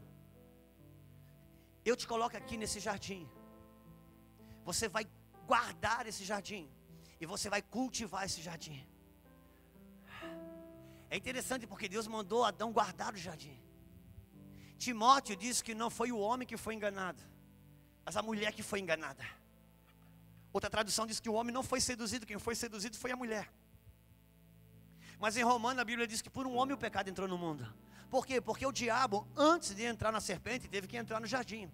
eu te coloco aqui nesse jardim. você vai guardar esse jardim e você vai cultivar esse jardim. É interessante porque Deus mandou Adão guardar o jardim. Timóteo diz que não foi o homem que foi enganado, mas a mulher que foi enganada. Outra tradução diz que o homem não foi seduzido, quem foi seduzido foi a mulher. Mas em Romano a Bíblia diz que por um homem o pecado entrou no mundo. Por quê? Porque o diabo, antes de entrar na serpente, teve que entrar no jardim.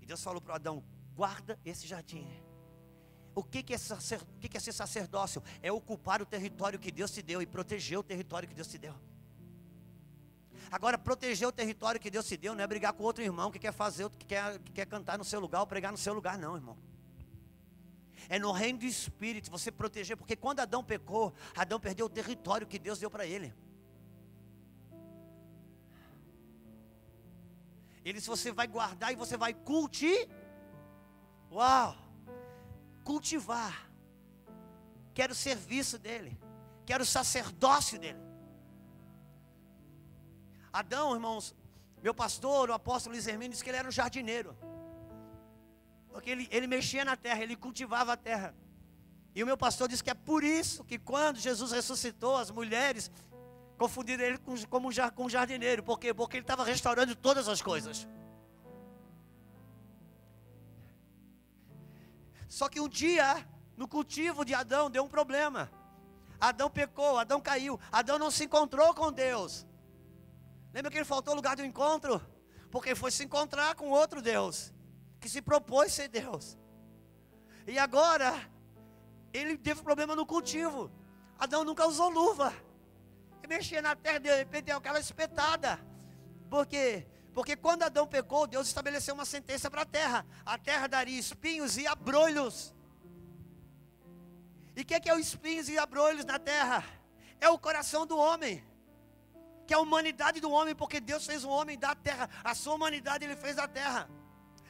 E Deus falou para Adão: guarda esse jardim. O que, que, é o que, que é ser sacerdócio? É ocupar o território que Deus te deu e proteger o território que Deus te deu. Agora, proteger o território que Deus te deu não é brigar com outro irmão que quer fazer, que quer, que quer cantar no seu lugar ou pregar no seu lugar, não, irmão. É no reino do Espírito você proteger, porque quando Adão pecou, Adão perdeu o território que Deus deu para ele. Ele se você vai guardar e você vai cultivar. Uau! Cultivar. Quero o serviço dele. Quero o sacerdócio dele. Adão, irmãos, meu pastor, o apóstolo Luiz Hermínio, disse que ele era um jardineiro. Porque ele, ele mexia na terra, ele cultivava a terra. E o meu pastor disse que é por isso que quando Jesus ressuscitou, as mulheres confundiram ele com, como um, jardineiro. Por quê? Porque ele estava restaurando todas as coisas. Só que um dia, no cultivo de Adão, deu um problema. Adão pecou, Adão caiu, Adão não se encontrou com Deus. Lembra que ele faltou o lugar do encontro? Porque foi se encontrar com outro Deus que se propôs ser Deus. E agora, ele teve problema no cultivo. Adão nunca usou luva. Mexia na terra, de repente deu aquela espetada. Por quê? Porque quando Adão pecou, Deus estabeleceu uma sentença para a terra. A terra daria espinhos e abrolhos. E o que, que é os espinhos e abrolhos na terra? É o coração do homem. Que é a humanidade do homem, porque Deus fez o homem da terra. A sua humanidade ele fez da terra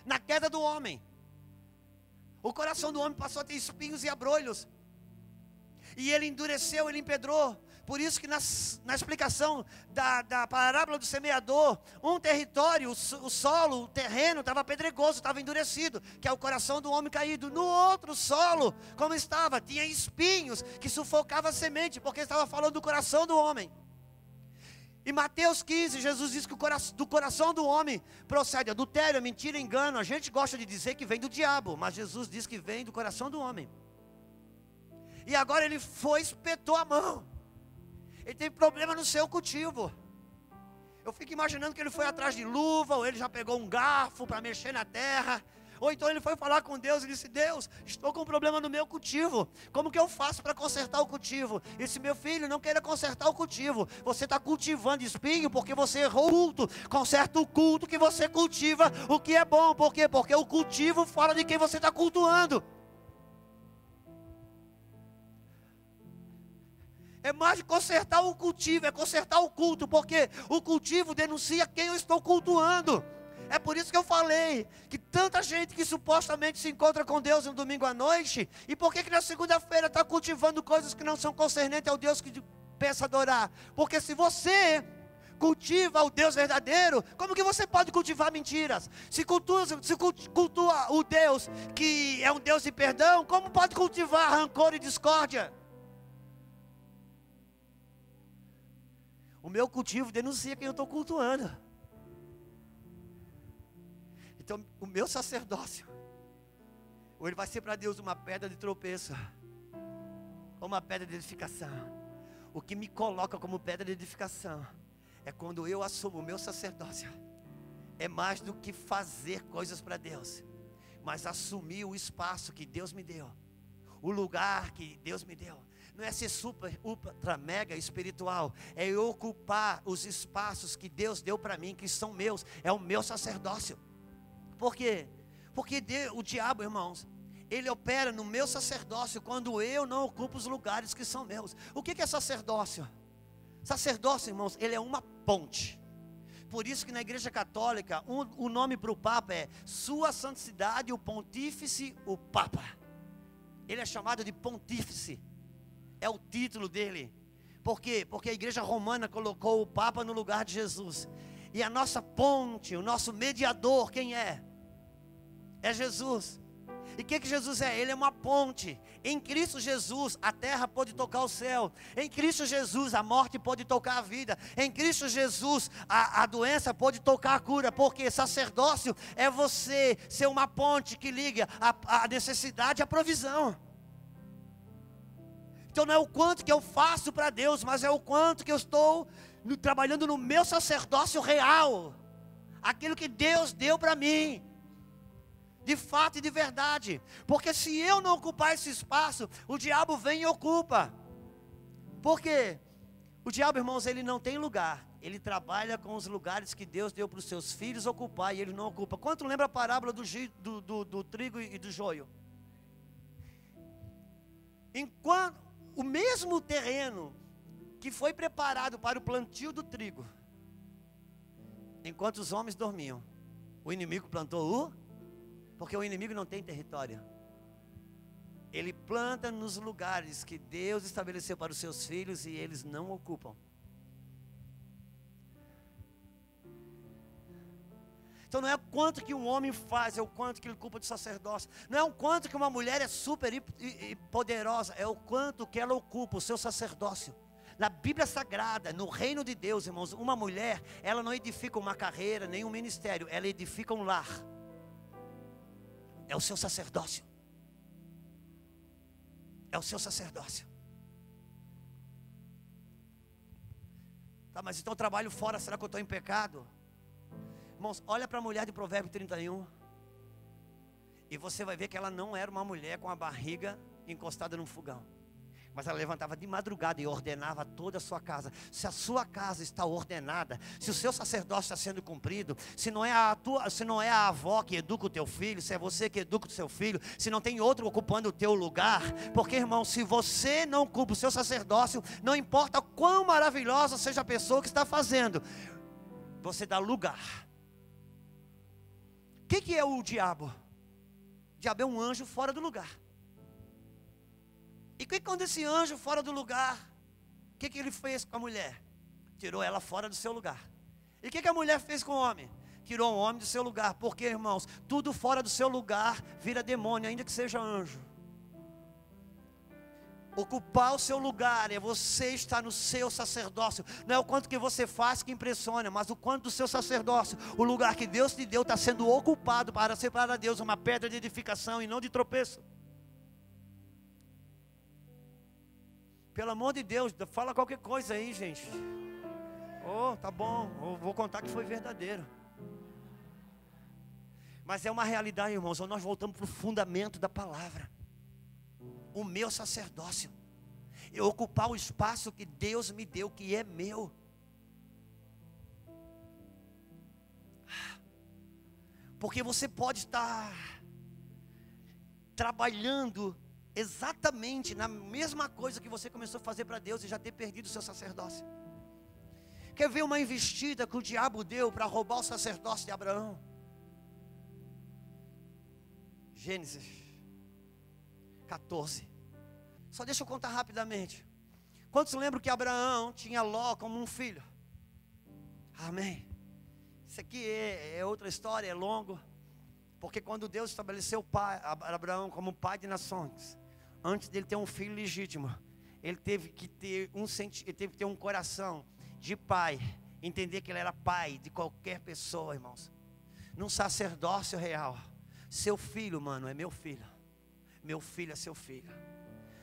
na queda do homem. O coração do homem passou a ter espinhos e abrolhos. E ele endureceu, ele empedrou. Por isso que nas, na explicação da, da parábola do semeador, um território, o, o solo, o terreno estava pedregoso, estava endurecido, que é o coração do homem caído. No outro solo, como estava, tinha espinhos que sufocava a semente, porque estava falando do coração do homem. Em Mateus 15, Jesus diz que do coração do homem procede adultério, mentira, engano. A gente gosta de dizer que vem do diabo, mas Jesus diz que vem do coração do homem. E agora ele foi, espetou a mão. Ele tem problema no seu cultivo. Eu fico imaginando que ele foi atrás de luva, ou ele já pegou um garfo para mexer na terra. Ou então ele foi falar com Deus e disse: Deus, estou com um problema no meu cultivo. Como que eu faço para consertar o cultivo? E disse: Meu filho, não queira consertar o cultivo. Você está cultivando espinho porque você errou o culto. Conserta o culto que você cultiva, o que é bom. Por quê? Porque o cultivo fala de quem você está cultuando. É mais de consertar o cultivo, é consertar o culto, porque o cultivo denuncia quem eu estou cultuando. É por isso que eu falei que tanta gente que supostamente se encontra com Deus no domingo à noite, e por que, que na segunda-feira está cultivando coisas que não são concernentes ao Deus que pensa adorar? Porque se você cultiva o Deus verdadeiro, como que você pode cultivar mentiras? Se cultua, se cultua o Deus que é um Deus de perdão, como pode cultivar rancor e discórdia? O meu cultivo denuncia quem eu estou cultuando. Então, o meu sacerdócio, ou ele vai ser para Deus uma pedra de tropeço, ou uma pedra de edificação. O que me coloca como pedra de edificação é quando eu assumo o meu sacerdócio. É mais do que fazer coisas para Deus, mas assumir o espaço que Deus me deu, o lugar que Deus me deu. Não é ser super, ultra, mega espiritual, é eu ocupar os espaços que Deus deu para mim, que são meus, é o meu sacerdócio. Por quê? Porque o diabo, irmãos, ele opera no meu sacerdócio quando eu não ocupo os lugares que são meus. O que é sacerdócio? Sacerdócio, irmãos, ele é uma ponte. Por isso que na igreja católica, um, o nome para o Papa é Sua Santidade, o Pontífice, o Papa. Ele é chamado de Pontífice. É o título dele. Por quê? Porque a igreja romana colocou o Papa no lugar de Jesus. E a nossa ponte, o nosso mediador, quem é? é Jesus. E o que, que Jesus é? Ele é uma ponte. Em Cristo Jesus, a terra pode tocar o céu. Em Cristo Jesus, a morte pode tocar a vida. Em Cristo Jesus, a, a doença pode tocar a cura. Porque sacerdócio é você ser uma ponte que liga a, a necessidade à provisão. Então não é o quanto que eu faço para Deus, mas é o quanto que eu estou trabalhando no meu sacerdócio real. Aquilo que Deus deu para mim de fato e de verdade. Porque se eu não ocupar esse espaço, o diabo vem e ocupa. Por quê? O diabo, irmãos, ele não tem lugar. Ele trabalha com os lugares que Deus deu para os seus filhos ocupar e ele não ocupa. Quanto lembra a parábola do, do, do, do trigo e do joio? Enquanto o mesmo terreno que foi preparado para o plantio do trigo, enquanto os homens dormiam, o inimigo plantou o porque o inimigo não tem território. Ele planta nos lugares que Deus estabeleceu para os seus filhos e eles não ocupam. Então não é o quanto que um homem faz, é o quanto que ele culpa de sacerdócio. Não é o quanto que uma mulher é super e poderosa, é o quanto que ela ocupa o seu sacerdócio. Na Bíblia Sagrada, no reino de Deus, irmãos, uma mulher, ela não edifica uma carreira, nem um ministério, ela edifica um lar é o seu sacerdócio. É o seu sacerdócio. Tá, mas então eu trabalho fora, será que eu estou em pecado? Irmãos, olha para a mulher de Provérbio 31. E você vai ver que ela não era uma mulher com a barriga encostada num fogão. Mas ela levantava de madrugada e ordenava toda a sua casa. Se a sua casa está ordenada, se o seu sacerdócio está sendo cumprido, se não é a tua, se não é a avó que educa o teu filho, se é você que educa o seu filho, se não tem outro ocupando o teu lugar, porque irmão, se você não cumpre o seu sacerdócio, não importa quão maravilhosa seja a pessoa que está fazendo, você dá lugar. Que, que é o diabo? O diabo é um anjo fora do lugar. E que quando esse anjo fora do lugar, o que, que ele fez com a mulher? Tirou ela fora do seu lugar. E o que, que a mulher fez com o homem? Tirou o homem do seu lugar. Porque, irmãos, tudo fora do seu lugar vira demônio, ainda que seja anjo. Ocupar o seu lugar é você estar no seu sacerdócio. Não é o quanto que você faz que impressiona, mas o quanto do seu sacerdócio, o lugar que Deus te deu está sendo ocupado para ser para Deus uma pedra de edificação e não de tropeço. Pelo amor de Deus, fala qualquer coisa aí, gente. Oh, tá bom, eu vou contar que foi verdadeiro. Mas é uma realidade, irmãos, nós voltamos para o fundamento da palavra. O meu sacerdócio. Eu ocupar o espaço que Deus me deu, que é meu. Porque você pode estar trabalhando exatamente na mesma coisa que você começou a fazer para Deus e já ter perdido o seu sacerdócio. Quer ver uma investida que o diabo deu para roubar o sacerdócio de Abraão? Gênesis 14. Só deixa eu contar rapidamente. Quantos lembram que Abraão tinha Ló como um filho? Amém. Isso aqui é, é outra história, é longo. Porque quando Deus estabeleceu pai, Abraão como pai de nações, antes dele ter um filho legítimo, ele teve que ter um ele teve que ter um coração de pai, entender que ele era pai de qualquer pessoa, irmãos. Num sacerdócio real. Seu filho, mano, é meu filho. Meu filho é seu filho.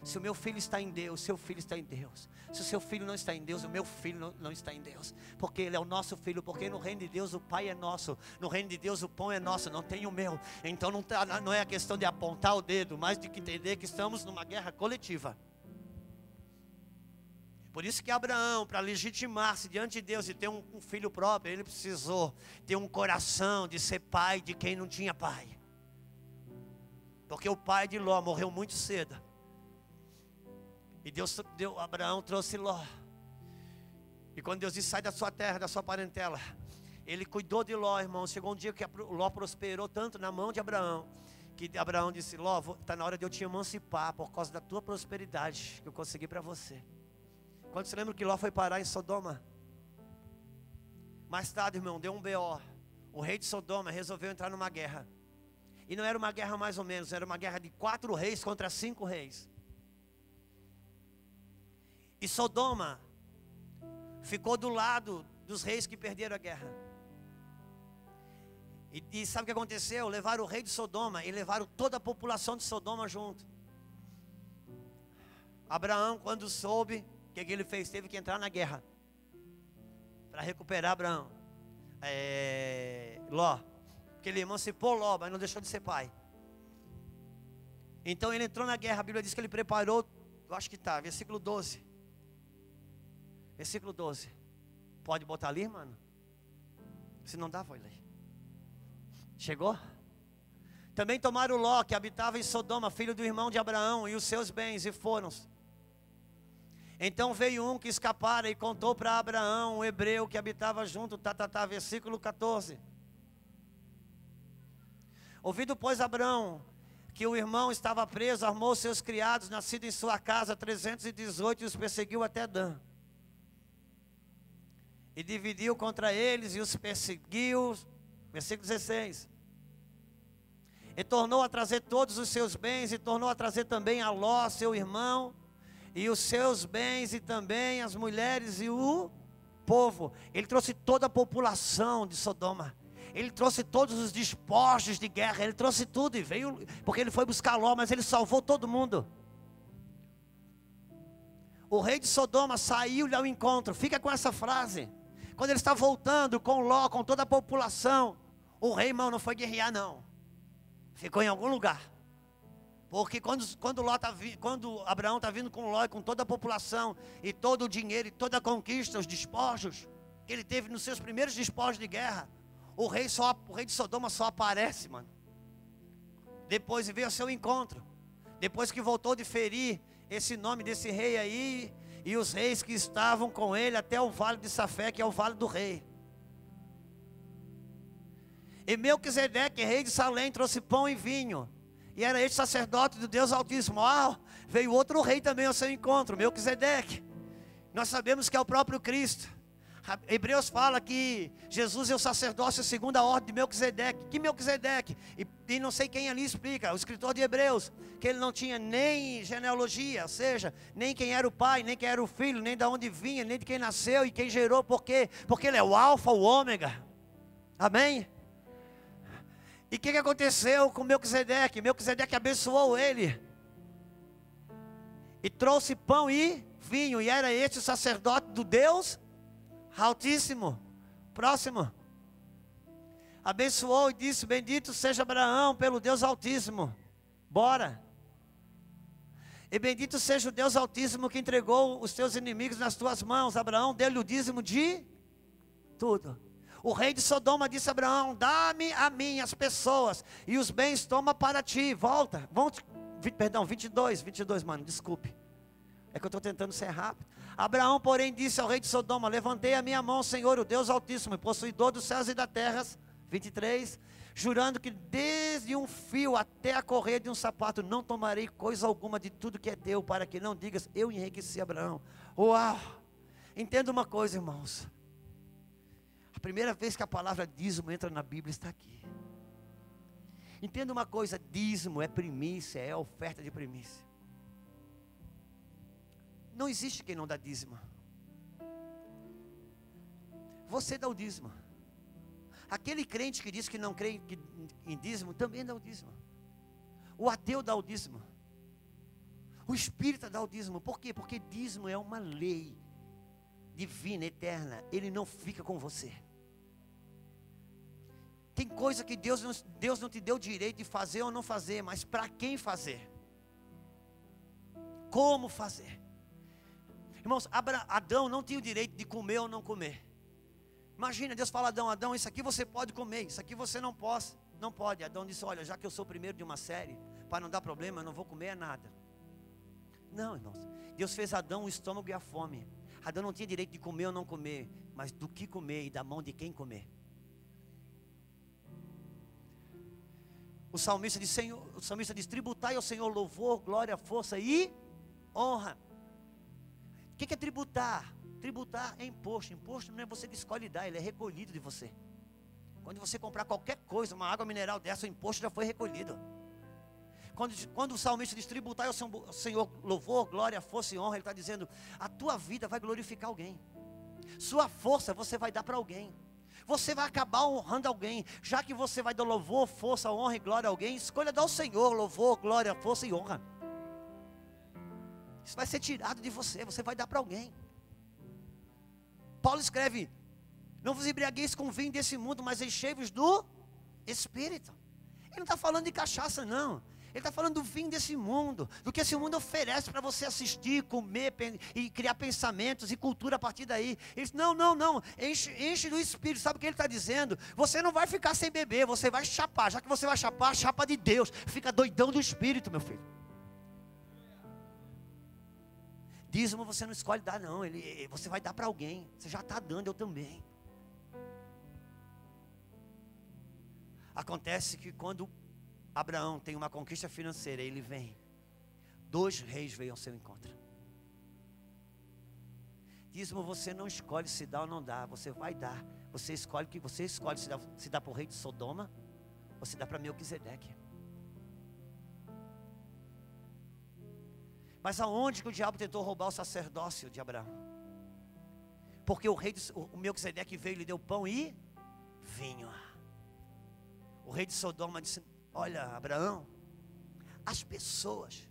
Se o meu filho está em Deus, seu filho está em Deus. Se o seu filho não está em Deus, o meu filho não, não, está em Deus. Porque ele é o nosso filho. Porque no reino de Deus o pai é nosso. No reino de Deus o pão é nosso, não tem o meu. Então não, tá, não é a questão de apontar o dedo, mas de entender que estamos numa guerra coletiva. Por isso que Abraão, para legitimar-se diante de Deus e ter um, um filho próprio, ele precisou ter um coração de ser pai de quem não tinha pai. Porque o pai de Ló morreu muito cedo. E Deus deu, Abraão trouxe Ló. E quando Deus disse, sai da sua terra, da sua parentela. Ele cuidou de Ló, irmão. Chegou um dia que Ló prosperou tanto na mão de Abraão. Que Abraão disse, Ló, está na hora de eu te emancipar. Por causa da tua prosperidade que eu consegui para você. Quando você lembra que Ló foi parar em Sodoma? Mais tarde, irmão, deu um BO. O rei de Sodoma resolveu entrar numa guerra. E não era uma guerra mais ou menos, era uma guerra de quatro reis contra cinco reis. E Sodoma ficou do lado dos reis que perderam a guerra. E, e, sabe o que aconteceu? Levaram o rei de Sodoma e levaram toda a população de Sodoma junto. Abraão, quando soube, o que, que ele fez? Teve que entrar na guerra para recuperar Abraão. É, Ló, porque ele emancipou Ló, mas não deixou de ser pai. Então ele entrou na guerra, a Bíblia diz que ele preparou, eu acho que está, versículo 12. Versículo 12. Pode botar ali, mano? Se não dá, vou ler. Chegou? Também tomaram Ló, que habitava em Sodoma, filho do irmão de Abraão, e os seus bens, e foram. Então veio um que escapara e contou para Abraão, um hebreu que habitava junto, tá, tá, tá, versículo 14. Ouvido, pois, Abraão, que o irmão estava preso, armou seus criados, nascido em sua casa, 318, e os perseguiu até Dan. E dividiu contra eles e os perseguiu. Versículo 16. E tornou a trazer todos os seus bens, e tornou a trazer também a Ló, seu irmão, e os seus bens e também as mulheres e o povo. Ele trouxe toda a população de Sodoma. Ele trouxe todos os despojos de guerra, ele trouxe tudo e veio, porque ele foi buscar Ló, mas ele salvou todo mundo. O rei de Sodoma saiu-lhe ao encontro. Fica com essa frase. Quando ele está voltando com Ló, com toda a população, o rei, irmão, não foi guerrear, não. Ficou em algum lugar. Porque quando, quando, Ló tá, quando Abraão está vindo com Ló e com toda a população, e todo o dinheiro, e toda a conquista, os despojos, que ele teve nos seus primeiros despojos de guerra, o rei, só, o rei de Sodoma só aparece, mano. Depois veio ao seu encontro. Depois que voltou de ferir esse nome desse rei aí, e os reis que estavam com ele até o vale de Safé, que é o vale do rei. E Melquisedeque, rei de Salém, trouxe pão e vinho. E era este sacerdote do Deus Altíssimo. Ah, veio outro rei também ao seu encontro, Melquisedeque. Nós sabemos que é o próprio Cristo. Hebreus fala que Jesus é o sacerdócio segundo a ordem de Melquisedeque. Que Melquisedeque? E, e não sei quem ali explica, o escritor de Hebreus, que ele não tinha nem genealogia, ou seja, nem quem era o pai, nem quem era o filho, nem de onde vinha, nem de quem nasceu e quem gerou, por quê? Porque ele é o alfa, o ômega. Amém? E o que, que aconteceu com Melquisedeque? Melquisedeque abençoou ele. E trouxe pão e vinho. E era este o sacerdote do Deus Altíssimo. Próximo. Abençoou e disse: Bendito seja Abraão pelo Deus Altíssimo. Bora. E bendito seja o Deus Altíssimo que entregou os teus inimigos nas tuas mãos. Abraão deu-lhe o dízimo de tudo. O rei de Sodoma disse a Abraão: Dá-me a mim as pessoas e os bens toma para ti. Volta, volta, perdão, 22, 22, mano, desculpe. É que eu estou tentando ser rápido. Abraão, porém, disse ao rei de Sodoma: Levantei a minha mão, Senhor, o Deus Altíssimo, possuidor dos céus e da terra. 23. Jurando que desde um fio até a correia de um sapato não tomarei coisa alguma de tudo que é teu, para que não digas, eu enriqueci Abraão. Uau! Entenda uma coisa, irmãos. A primeira vez que a palavra dízimo entra na Bíblia está aqui. Entenda uma coisa: dízimo é primícia, é oferta de primícia. Não existe quem não dá dízimo. Você dá o dízimo. Aquele crente que diz que não crê em dízimo também dá o dízimo. O ateu dá o dízimo. O espírita dá o dízimo. Por quê? Porque dízimo é uma lei divina, eterna. Ele não fica com você. Tem coisa que Deus não, Deus não te deu direito de fazer ou não fazer, mas para quem fazer? Como fazer? Irmãos, Adão não tinha o direito de comer ou não comer. Imagina, Deus fala a Adão, Adão, isso aqui você pode comer, isso aqui você não pode. Não pode. Adão disse, olha, já que eu sou o primeiro de uma série, para não dar problema, eu não vou comer nada. Não, irmãos. Deus fez Adão o estômago e a fome. Adão não tinha direito de comer ou não comer, mas do que comer e da mão de quem comer. O salmista diz, Senhor, o salmista diz: tributai ao Senhor louvor, glória, força e honra. O que é tributar? Tributar é imposto. Imposto não é você que escolhe dar, ele é recolhido de você. Quando você comprar qualquer coisa, uma água mineral dessa, o imposto já foi recolhido. Quando, quando o salmista diz tributar ao Senhor louvor, glória, força e honra, ele está dizendo: a tua vida vai glorificar alguém, sua força você vai dar para alguém você vai acabar honrando alguém. Já que você vai dar louvor, força, honra e glória a alguém, escolha dar ao Senhor louvor, glória, força e honra. Isso vai ser tirado de você, você vai dar para alguém. Paulo escreve: Não vos embriagueis com vinho desse mundo, mas enchei-vos do Espírito. Ele não está falando de cachaça, não. Ele está falando do fim desse mundo, do que esse mundo oferece para você assistir, comer e criar pensamentos e cultura a partir daí. Ele diz: não, não, não, enche, enche do Espírito. Sabe o que ele está dizendo? Você não vai ficar sem beber, você vai chapar. Já que você vai chapar, chapa de Deus. Fica doidão do Espírito, meu filho. Dízimo você não escolhe dar, não. Ele, você vai dar para alguém. Você já está dando, eu também. Acontece que quando Abraão tem uma conquista financeira, ele vem. Dois reis veio ao seu encontro. Dízimo você não escolhe se dá ou não dá, você vai dar. Você escolhe que você escolhe se dá, se dá para o rei de Sodoma ou se dá para Melquisedeque. Mas aonde que o diabo tentou roubar o sacerdócio de Abraão? Porque o rei de, o Melquisedeque veio lhe deu pão e vinho. O rei de Sodoma disse: Olha, Abraão, as pessoas,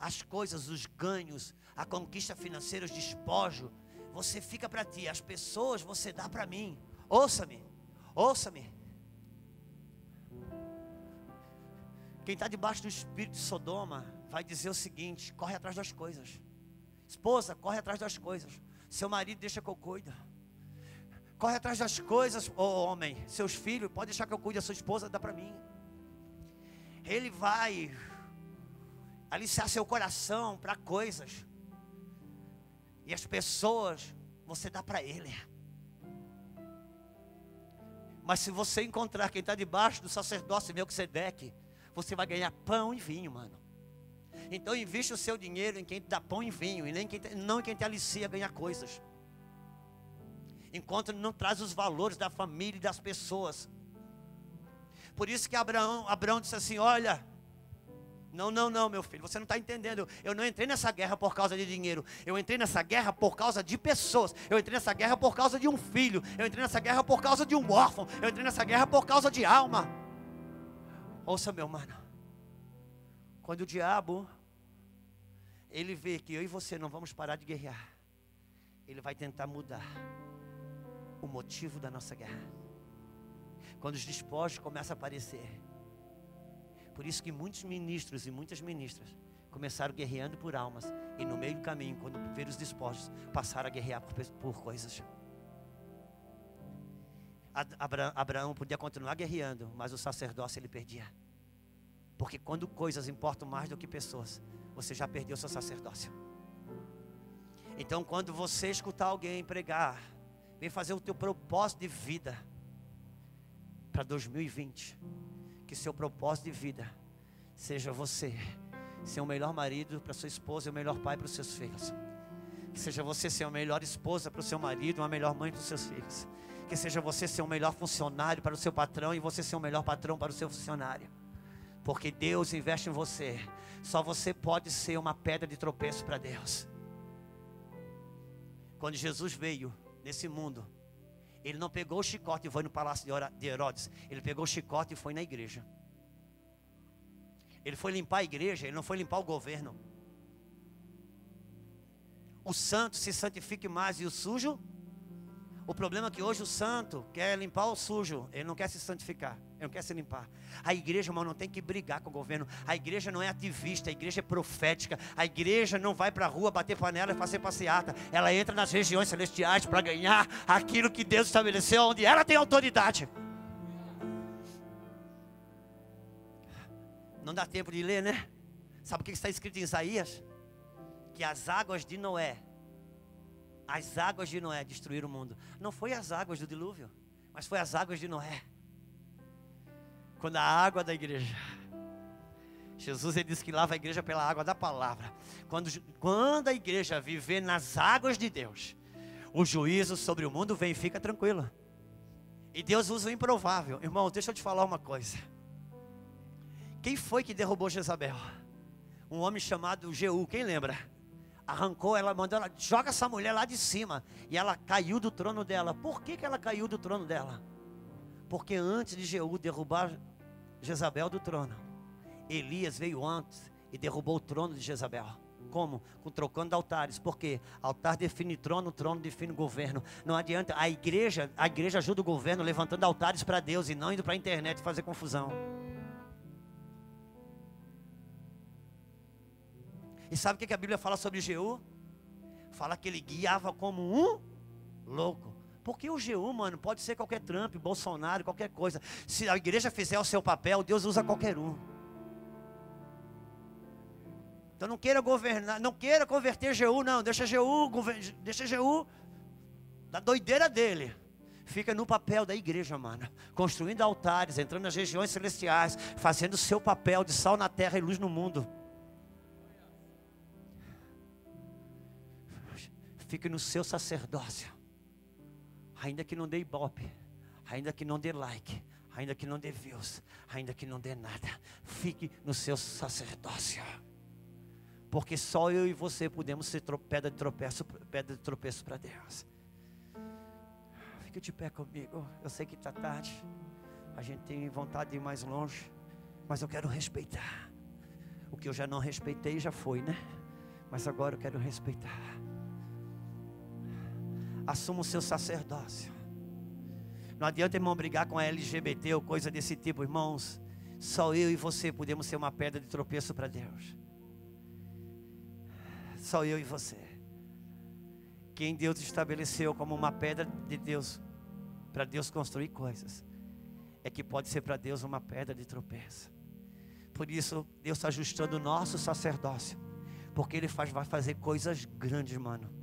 as coisas, os ganhos, a conquista financeira, os despojos, você fica para ti, as pessoas você dá para mim. Ouça-me, ouça-me. Quem está debaixo do espírito de Sodoma vai dizer o seguinte: corre atrás das coisas. Esposa, corre atrás das coisas. Seu marido deixa que eu cuido. Corre atrás das coisas, ô oh, homem. Seus filhos, pode deixar que eu cuide da sua esposa, dá para mim. Ele vai aliciar seu coração para coisas. E as pessoas, você dá para ele. Mas se você encontrar quem está debaixo do sacerdócio Melquisedeque, você vai ganhar pão e vinho, mano. Então investe o seu dinheiro em quem te dá pão e vinho, e nem quem te, não em quem te alicia a ganhar coisas enquanto não traz os valores da família e das pessoas. Por isso que Abraão, Abraão disse assim: Olha, não, não, não, meu filho, você não está entendendo. Eu não entrei nessa guerra por causa de dinheiro. Eu entrei nessa guerra por causa de pessoas. Eu entrei nessa guerra por causa de um filho. Eu entrei nessa guerra por causa de um órfão. Eu entrei nessa guerra por causa de alma. Ouça, meu mano. Quando o diabo ele vê que eu e você não vamos parar de guerrear, ele vai tentar mudar o motivo da nossa guerra. Quando os despojos começam a aparecer. Por isso que muitos ministros e muitas ministras começaram guerreando por almas. E no meio do caminho, quando viram os despojos, passaram a guerrear por, por coisas. Abraão, Abraão podia continuar guerreando, mas o sacerdócio ele perdia. Porque quando coisas importam mais do que pessoas, você já perdeu seu sacerdócio. Então, quando você escutar alguém pregar Vem fazer o teu propósito de vida para 2020. Que seu propósito de vida seja você ser o melhor marido para sua esposa e o melhor pai para os seus filhos. Que seja você ser a melhor esposa para o seu marido, uma melhor mãe para os seus filhos. Que seja você ser o melhor funcionário para o seu patrão e você ser o melhor patrão para o seu funcionário. Porque Deus investe em você. Só você pode ser uma pedra de tropeço para Deus. Quando Jesus veio, nesse mundo. Ele não pegou o chicote e foi no palácio de Herodes. Ele pegou o chicote e foi na igreja. Ele foi limpar a igreja, ele não foi limpar o governo. O santo se santifique mais e o sujo. O problema é que hoje o santo quer limpar o sujo, ele não quer se santificar. Ele não quer se limpar. A igreja, irmão, não tem que brigar com o governo. A igreja não é ativista, a igreja é profética. A igreja não vai para a rua bater panela e fazer passeata. Ela entra nas regiões celestiais para ganhar aquilo que Deus estabeleceu, onde ela tem autoridade. Não dá tempo de ler, né? Sabe o que está escrito em Isaías? Que as águas de Noé, as águas de Noé destruíram o mundo. Não foi as águas do dilúvio, mas foi as águas de Noé. Quando a água da igreja. Jesus ele disse que lava a igreja pela água da palavra. Quando, quando a igreja viver nas águas de Deus, o juízo sobre o mundo vem, fica tranquilo. E Deus usa o improvável. Irmão, deixa eu te falar uma coisa. Quem foi que derrubou Jezabel? Um homem chamado Jeú, quem lembra? Arrancou ela, mandou ela, joga essa mulher lá de cima. E ela caiu do trono dela. Por que, que ela caiu do trono dela? Porque antes de Jeú derrubar Jezabel do trono, Elias veio antes e derrubou o trono de Jezabel. Como? Com trocando altares. Porque altar define trono, trono define governo. Não adianta. A igreja, a igreja ajuda o governo levantando altares para Deus e não indo para a internet fazer confusão. E sabe o que a Bíblia fala sobre Jeú? Fala que ele guiava como um louco. Porque o Jeú, mano, pode ser qualquer Trump, Bolsonaro, qualquer coisa. Se a igreja fizer o seu papel, Deus usa qualquer um. Então não queira governar, não queira converter Jeú, não. Deixa Jeú, deixa Jeú da doideira dele. Fica no papel da igreja, mano. Construindo altares, entrando nas regiões celestiais, fazendo o seu papel de sal na terra e luz no mundo. Fique no seu sacerdócio. Ainda que não dê ibope, ainda que não dê like, ainda que não dê views, ainda que não dê nada. Fique no seu sacerdócio. Porque só eu e você podemos ser pedra de tropeço, pedra de tropeço para Deus. Fique de pé comigo. Eu sei que está tarde. A gente tem vontade de ir mais longe. Mas eu quero respeitar. O que eu já não respeitei já foi, né? Mas agora eu quero respeitar. Assuma o seu sacerdócio. Não adianta, irmão, brigar com a LGBT ou coisa desse tipo, irmãos. Só eu e você podemos ser uma pedra de tropeço para Deus. Só eu e você. Quem Deus estabeleceu como uma pedra de Deus, para Deus construir coisas, é que pode ser para Deus uma pedra de tropeço. Por isso, Deus está ajustando o nosso sacerdócio, porque Ele faz, vai fazer coisas grandes, mano.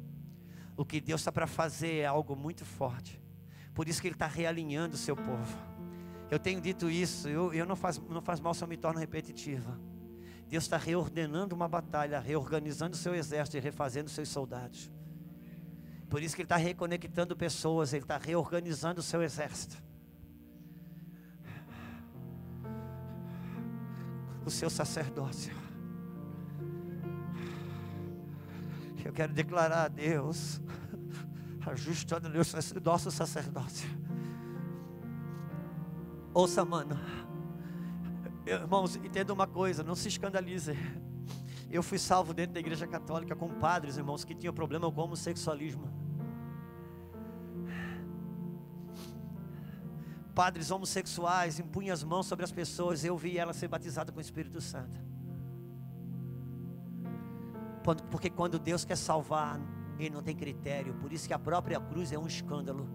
O que Deus está para fazer é algo muito forte. Por isso que Ele está realinhando o seu povo. Eu tenho dito isso, eu, eu não, faz, não faz mal se eu me torno repetitiva. Deus está reordenando uma batalha, reorganizando o seu exército e refazendo seus soldados. Por isso que Ele está reconectando pessoas, Ele está reorganizando o seu exército. O seu sacerdócio. Eu quero declarar a Deus, ajustando o nosso sacerdócio. Ouça, mano. Irmãos, entenda uma coisa, não se escandalize. Eu fui salvo dentro da igreja católica com padres, irmãos, que tinham problema com homossexualismo. Padres homossexuais impunham as mãos sobre as pessoas, eu vi ela ser batizada com o Espírito Santo. Porque quando Deus quer salvar, Ele não tem critério, por isso que a própria cruz é um escândalo.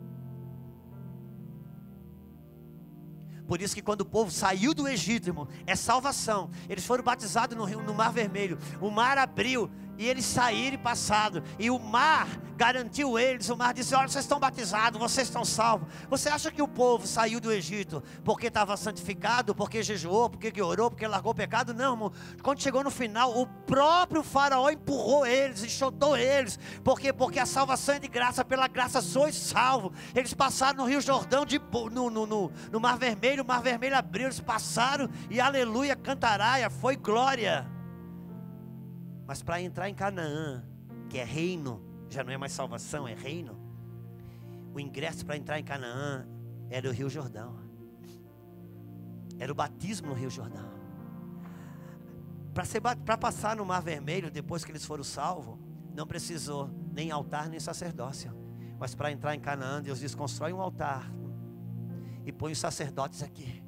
Por isso que quando o povo saiu do Egito, irmão, é salvação. Eles foram batizados no, rio, no Mar Vermelho. O mar abriu e eles saíram e passaram. E o mar garantiu eles. O mar disse: Olha, vocês estão batizados, vocês estão salvos. Você acha que o povo saiu do Egito porque estava santificado, porque jejuou, porque orou, porque largou o pecado? Não, irmão. Quando chegou no final, o próprio Faraó empurrou eles, enxotou eles. Por quê? Porque a salvação é de graça, pela graça sois salvo. Eles passaram no Rio Jordão, de, no, no, no, no Mar Vermelho, o Mar Vermelho abriu, eles passaram e aleluia, cantaraia, foi glória. Mas para entrar em Canaã, que é reino, já não é mais salvação, é reino. O ingresso para entrar em Canaã era o Rio Jordão. Era o batismo no Rio Jordão. Para passar no Mar Vermelho, depois que eles foram salvos, não precisou nem altar nem sacerdócio. Mas para entrar em Canaã, Deus diz: constrói um altar e põe os sacerdotes aqui,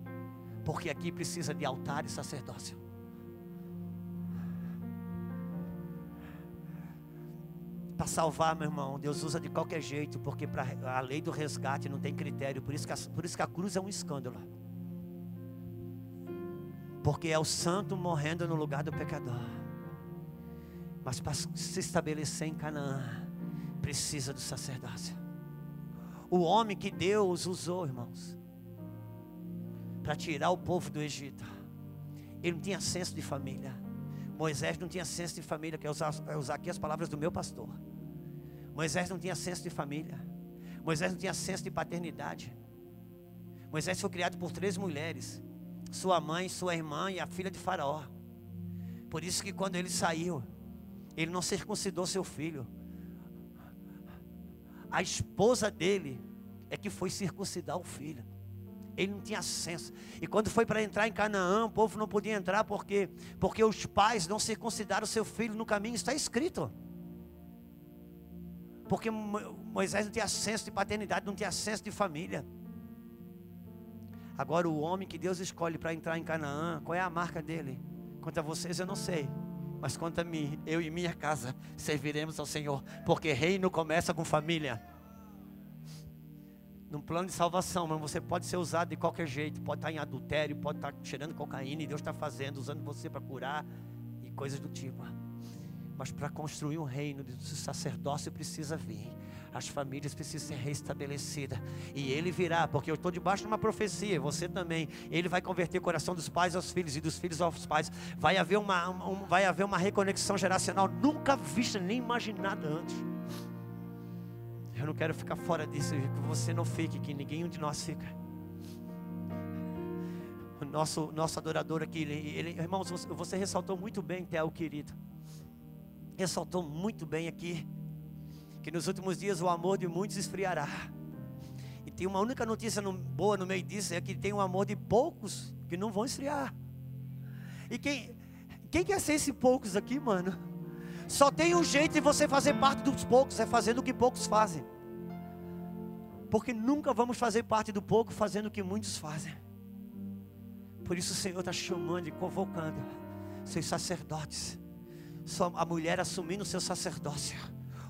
porque aqui precisa de altar e sacerdócio. Para salvar, meu irmão, Deus usa de qualquer jeito, porque para a lei do resgate não tem critério. Por isso, que a, por isso que a cruz é um escândalo. Porque é o santo morrendo no lugar do pecador. Mas para se estabelecer em Canaã, precisa do sacerdócio. O homem que Deus usou, irmãos, para tirar o povo do Egito, ele não tinha senso de família. Moisés não tinha senso de família, quer usar, usar aqui as palavras do meu pastor. Moisés não tinha senso de família. Moisés não tinha senso de paternidade. Moisés foi criado por três mulheres: sua mãe, sua irmã e a filha de Faraó. Por isso que quando ele saiu, ele não circuncidou seu filho. A esposa dele é que foi circuncidar o filho. Ele não tinha senso. E quando foi para entrar em Canaã, o povo não podia entrar porque porque os pais não circuncidaram seu filho no caminho, está escrito. Porque Moisés não tinha senso de paternidade, não tinha senso de família. Agora o homem que Deus escolhe para entrar em Canaã, qual é a marca dele? Quanto a vocês eu não sei. Mas quanto a mim, eu e minha casa serviremos ao Senhor, porque reino começa com família. Num plano de salvação, mas você pode ser usado de qualquer jeito, pode estar em adultério, pode estar cheirando cocaína e Deus está fazendo, usando você para curar e coisas do tipo. Mas para construir um reino de sacerdócio precisa vir. As famílias precisam ser restabelecidas. E ele virá, porque eu estou debaixo de uma profecia, você também. Ele vai converter o coração dos pais aos filhos e dos filhos aos pais. Vai haver uma, um, vai haver uma reconexão geracional nunca vista nem imaginada antes. Eu não quero ficar fora disso, que você não fique, que ninguém de nós fica. O nosso, nosso adorador aqui, ele, ele, irmãos, você ressaltou muito bem, Theo querido ressaltou muito bem aqui que nos últimos dias o amor de muitos esfriará. E tem uma única notícia boa no meio disso: é que tem um amor de poucos que não vão esfriar. E quem, quem quer ser esse poucos aqui, mano? Só tem um jeito de você fazer parte dos poucos, é fazendo o que poucos fazem. Porque nunca vamos fazer parte do pouco fazendo o que muitos fazem. Por isso o Senhor está chamando e convocando seus sacerdotes a mulher assumindo o seu sacerdócio.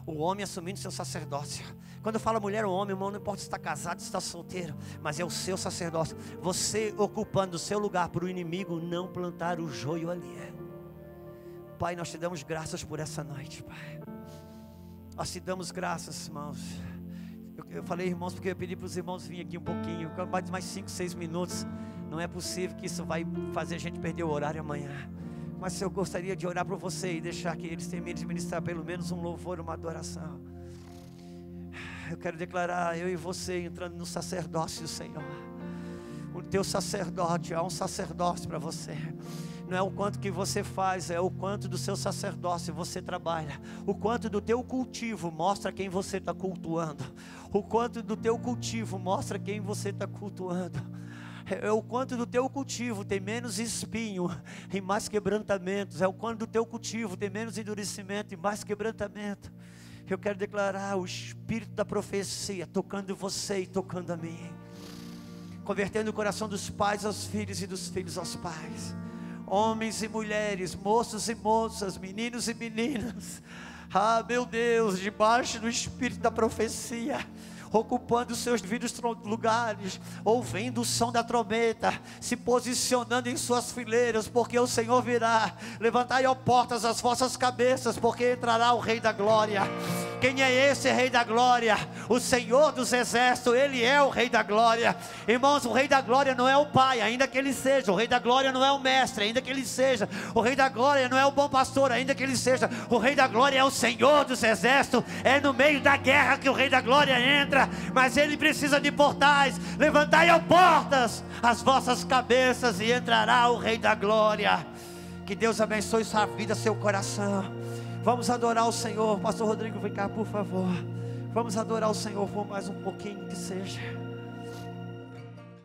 O homem assumindo o seu sacerdócio. Quando eu falo mulher ou homem, irmão, não importa se está casado, se está solteiro, mas é o seu sacerdócio. Você ocupando o seu lugar para o inimigo não plantar o joio ali. Pai, nós te damos graças por essa noite, Pai. Nós te damos graças, irmãos. Eu, eu falei, irmãos, porque eu pedi para os irmãos virem aqui um pouquinho, mais, mais cinco, seis minutos. Não é possível que isso vai fazer a gente perder o horário amanhã. Mas eu gostaria de orar por você e deixar que eles terminem de ministrar pelo menos um louvor, uma adoração. Eu quero declarar, eu e você entrando no sacerdócio, Senhor. O teu sacerdote, há um sacerdócio para você. Não é o quanto que você faz, é o quanto do seu sacerdócio você trabalha. O quanto do teu cultivo mostra quem você está cultuando. O quanto do teu cultivo mostra quem você está cultuando é o quanto do teu cultivo tem menos espinho e mais quebrantamentos, é o quanto do teu cultivo tem menos endurecimento e mais quebrantamento. Eu quero declarar o espírito da profecia tocando você e tocando a mim, convertendo o coração dos pais aos filhos e dos filhos aos pais, homens e mulheres, moços e moças, meninos e meninas. Ah, meu Deus, debaixo do espírito da profecia ocupando os seus devidos lugares, ouvindo o som da trombeta, se posicionando em suas fileiras, porque o Senhor virá. Levantai, ó portas, as vossas cabeças, porque entrará o Rei da Glória. Quem é esse Rei da Glória? O Senhor dos Exércitos, Ele é o Rei da Glória. Irmãos, o Rei da Glória não é o Pai, ainda que Ele seja. O Rei da Glória não é o Mestre, ainda que Ele seja. O Rei da Glória não é o bom pastor, ainda que Ele seja. O Rei da Glória é o Senhor dos Exércitos. É no meio da guerra que o Rei da Glória entra mas ele precisa de portais. Levantai, ó portas, as vossas cabeças, e entrará o Rei da Glória. Que Deus abençoe sua vida, seu coração. Vamos adorar o Senhor. Pastor Rodrigo, vem cá, por favor. Vamos adorar o Senhor por mais um pouquinho que seja.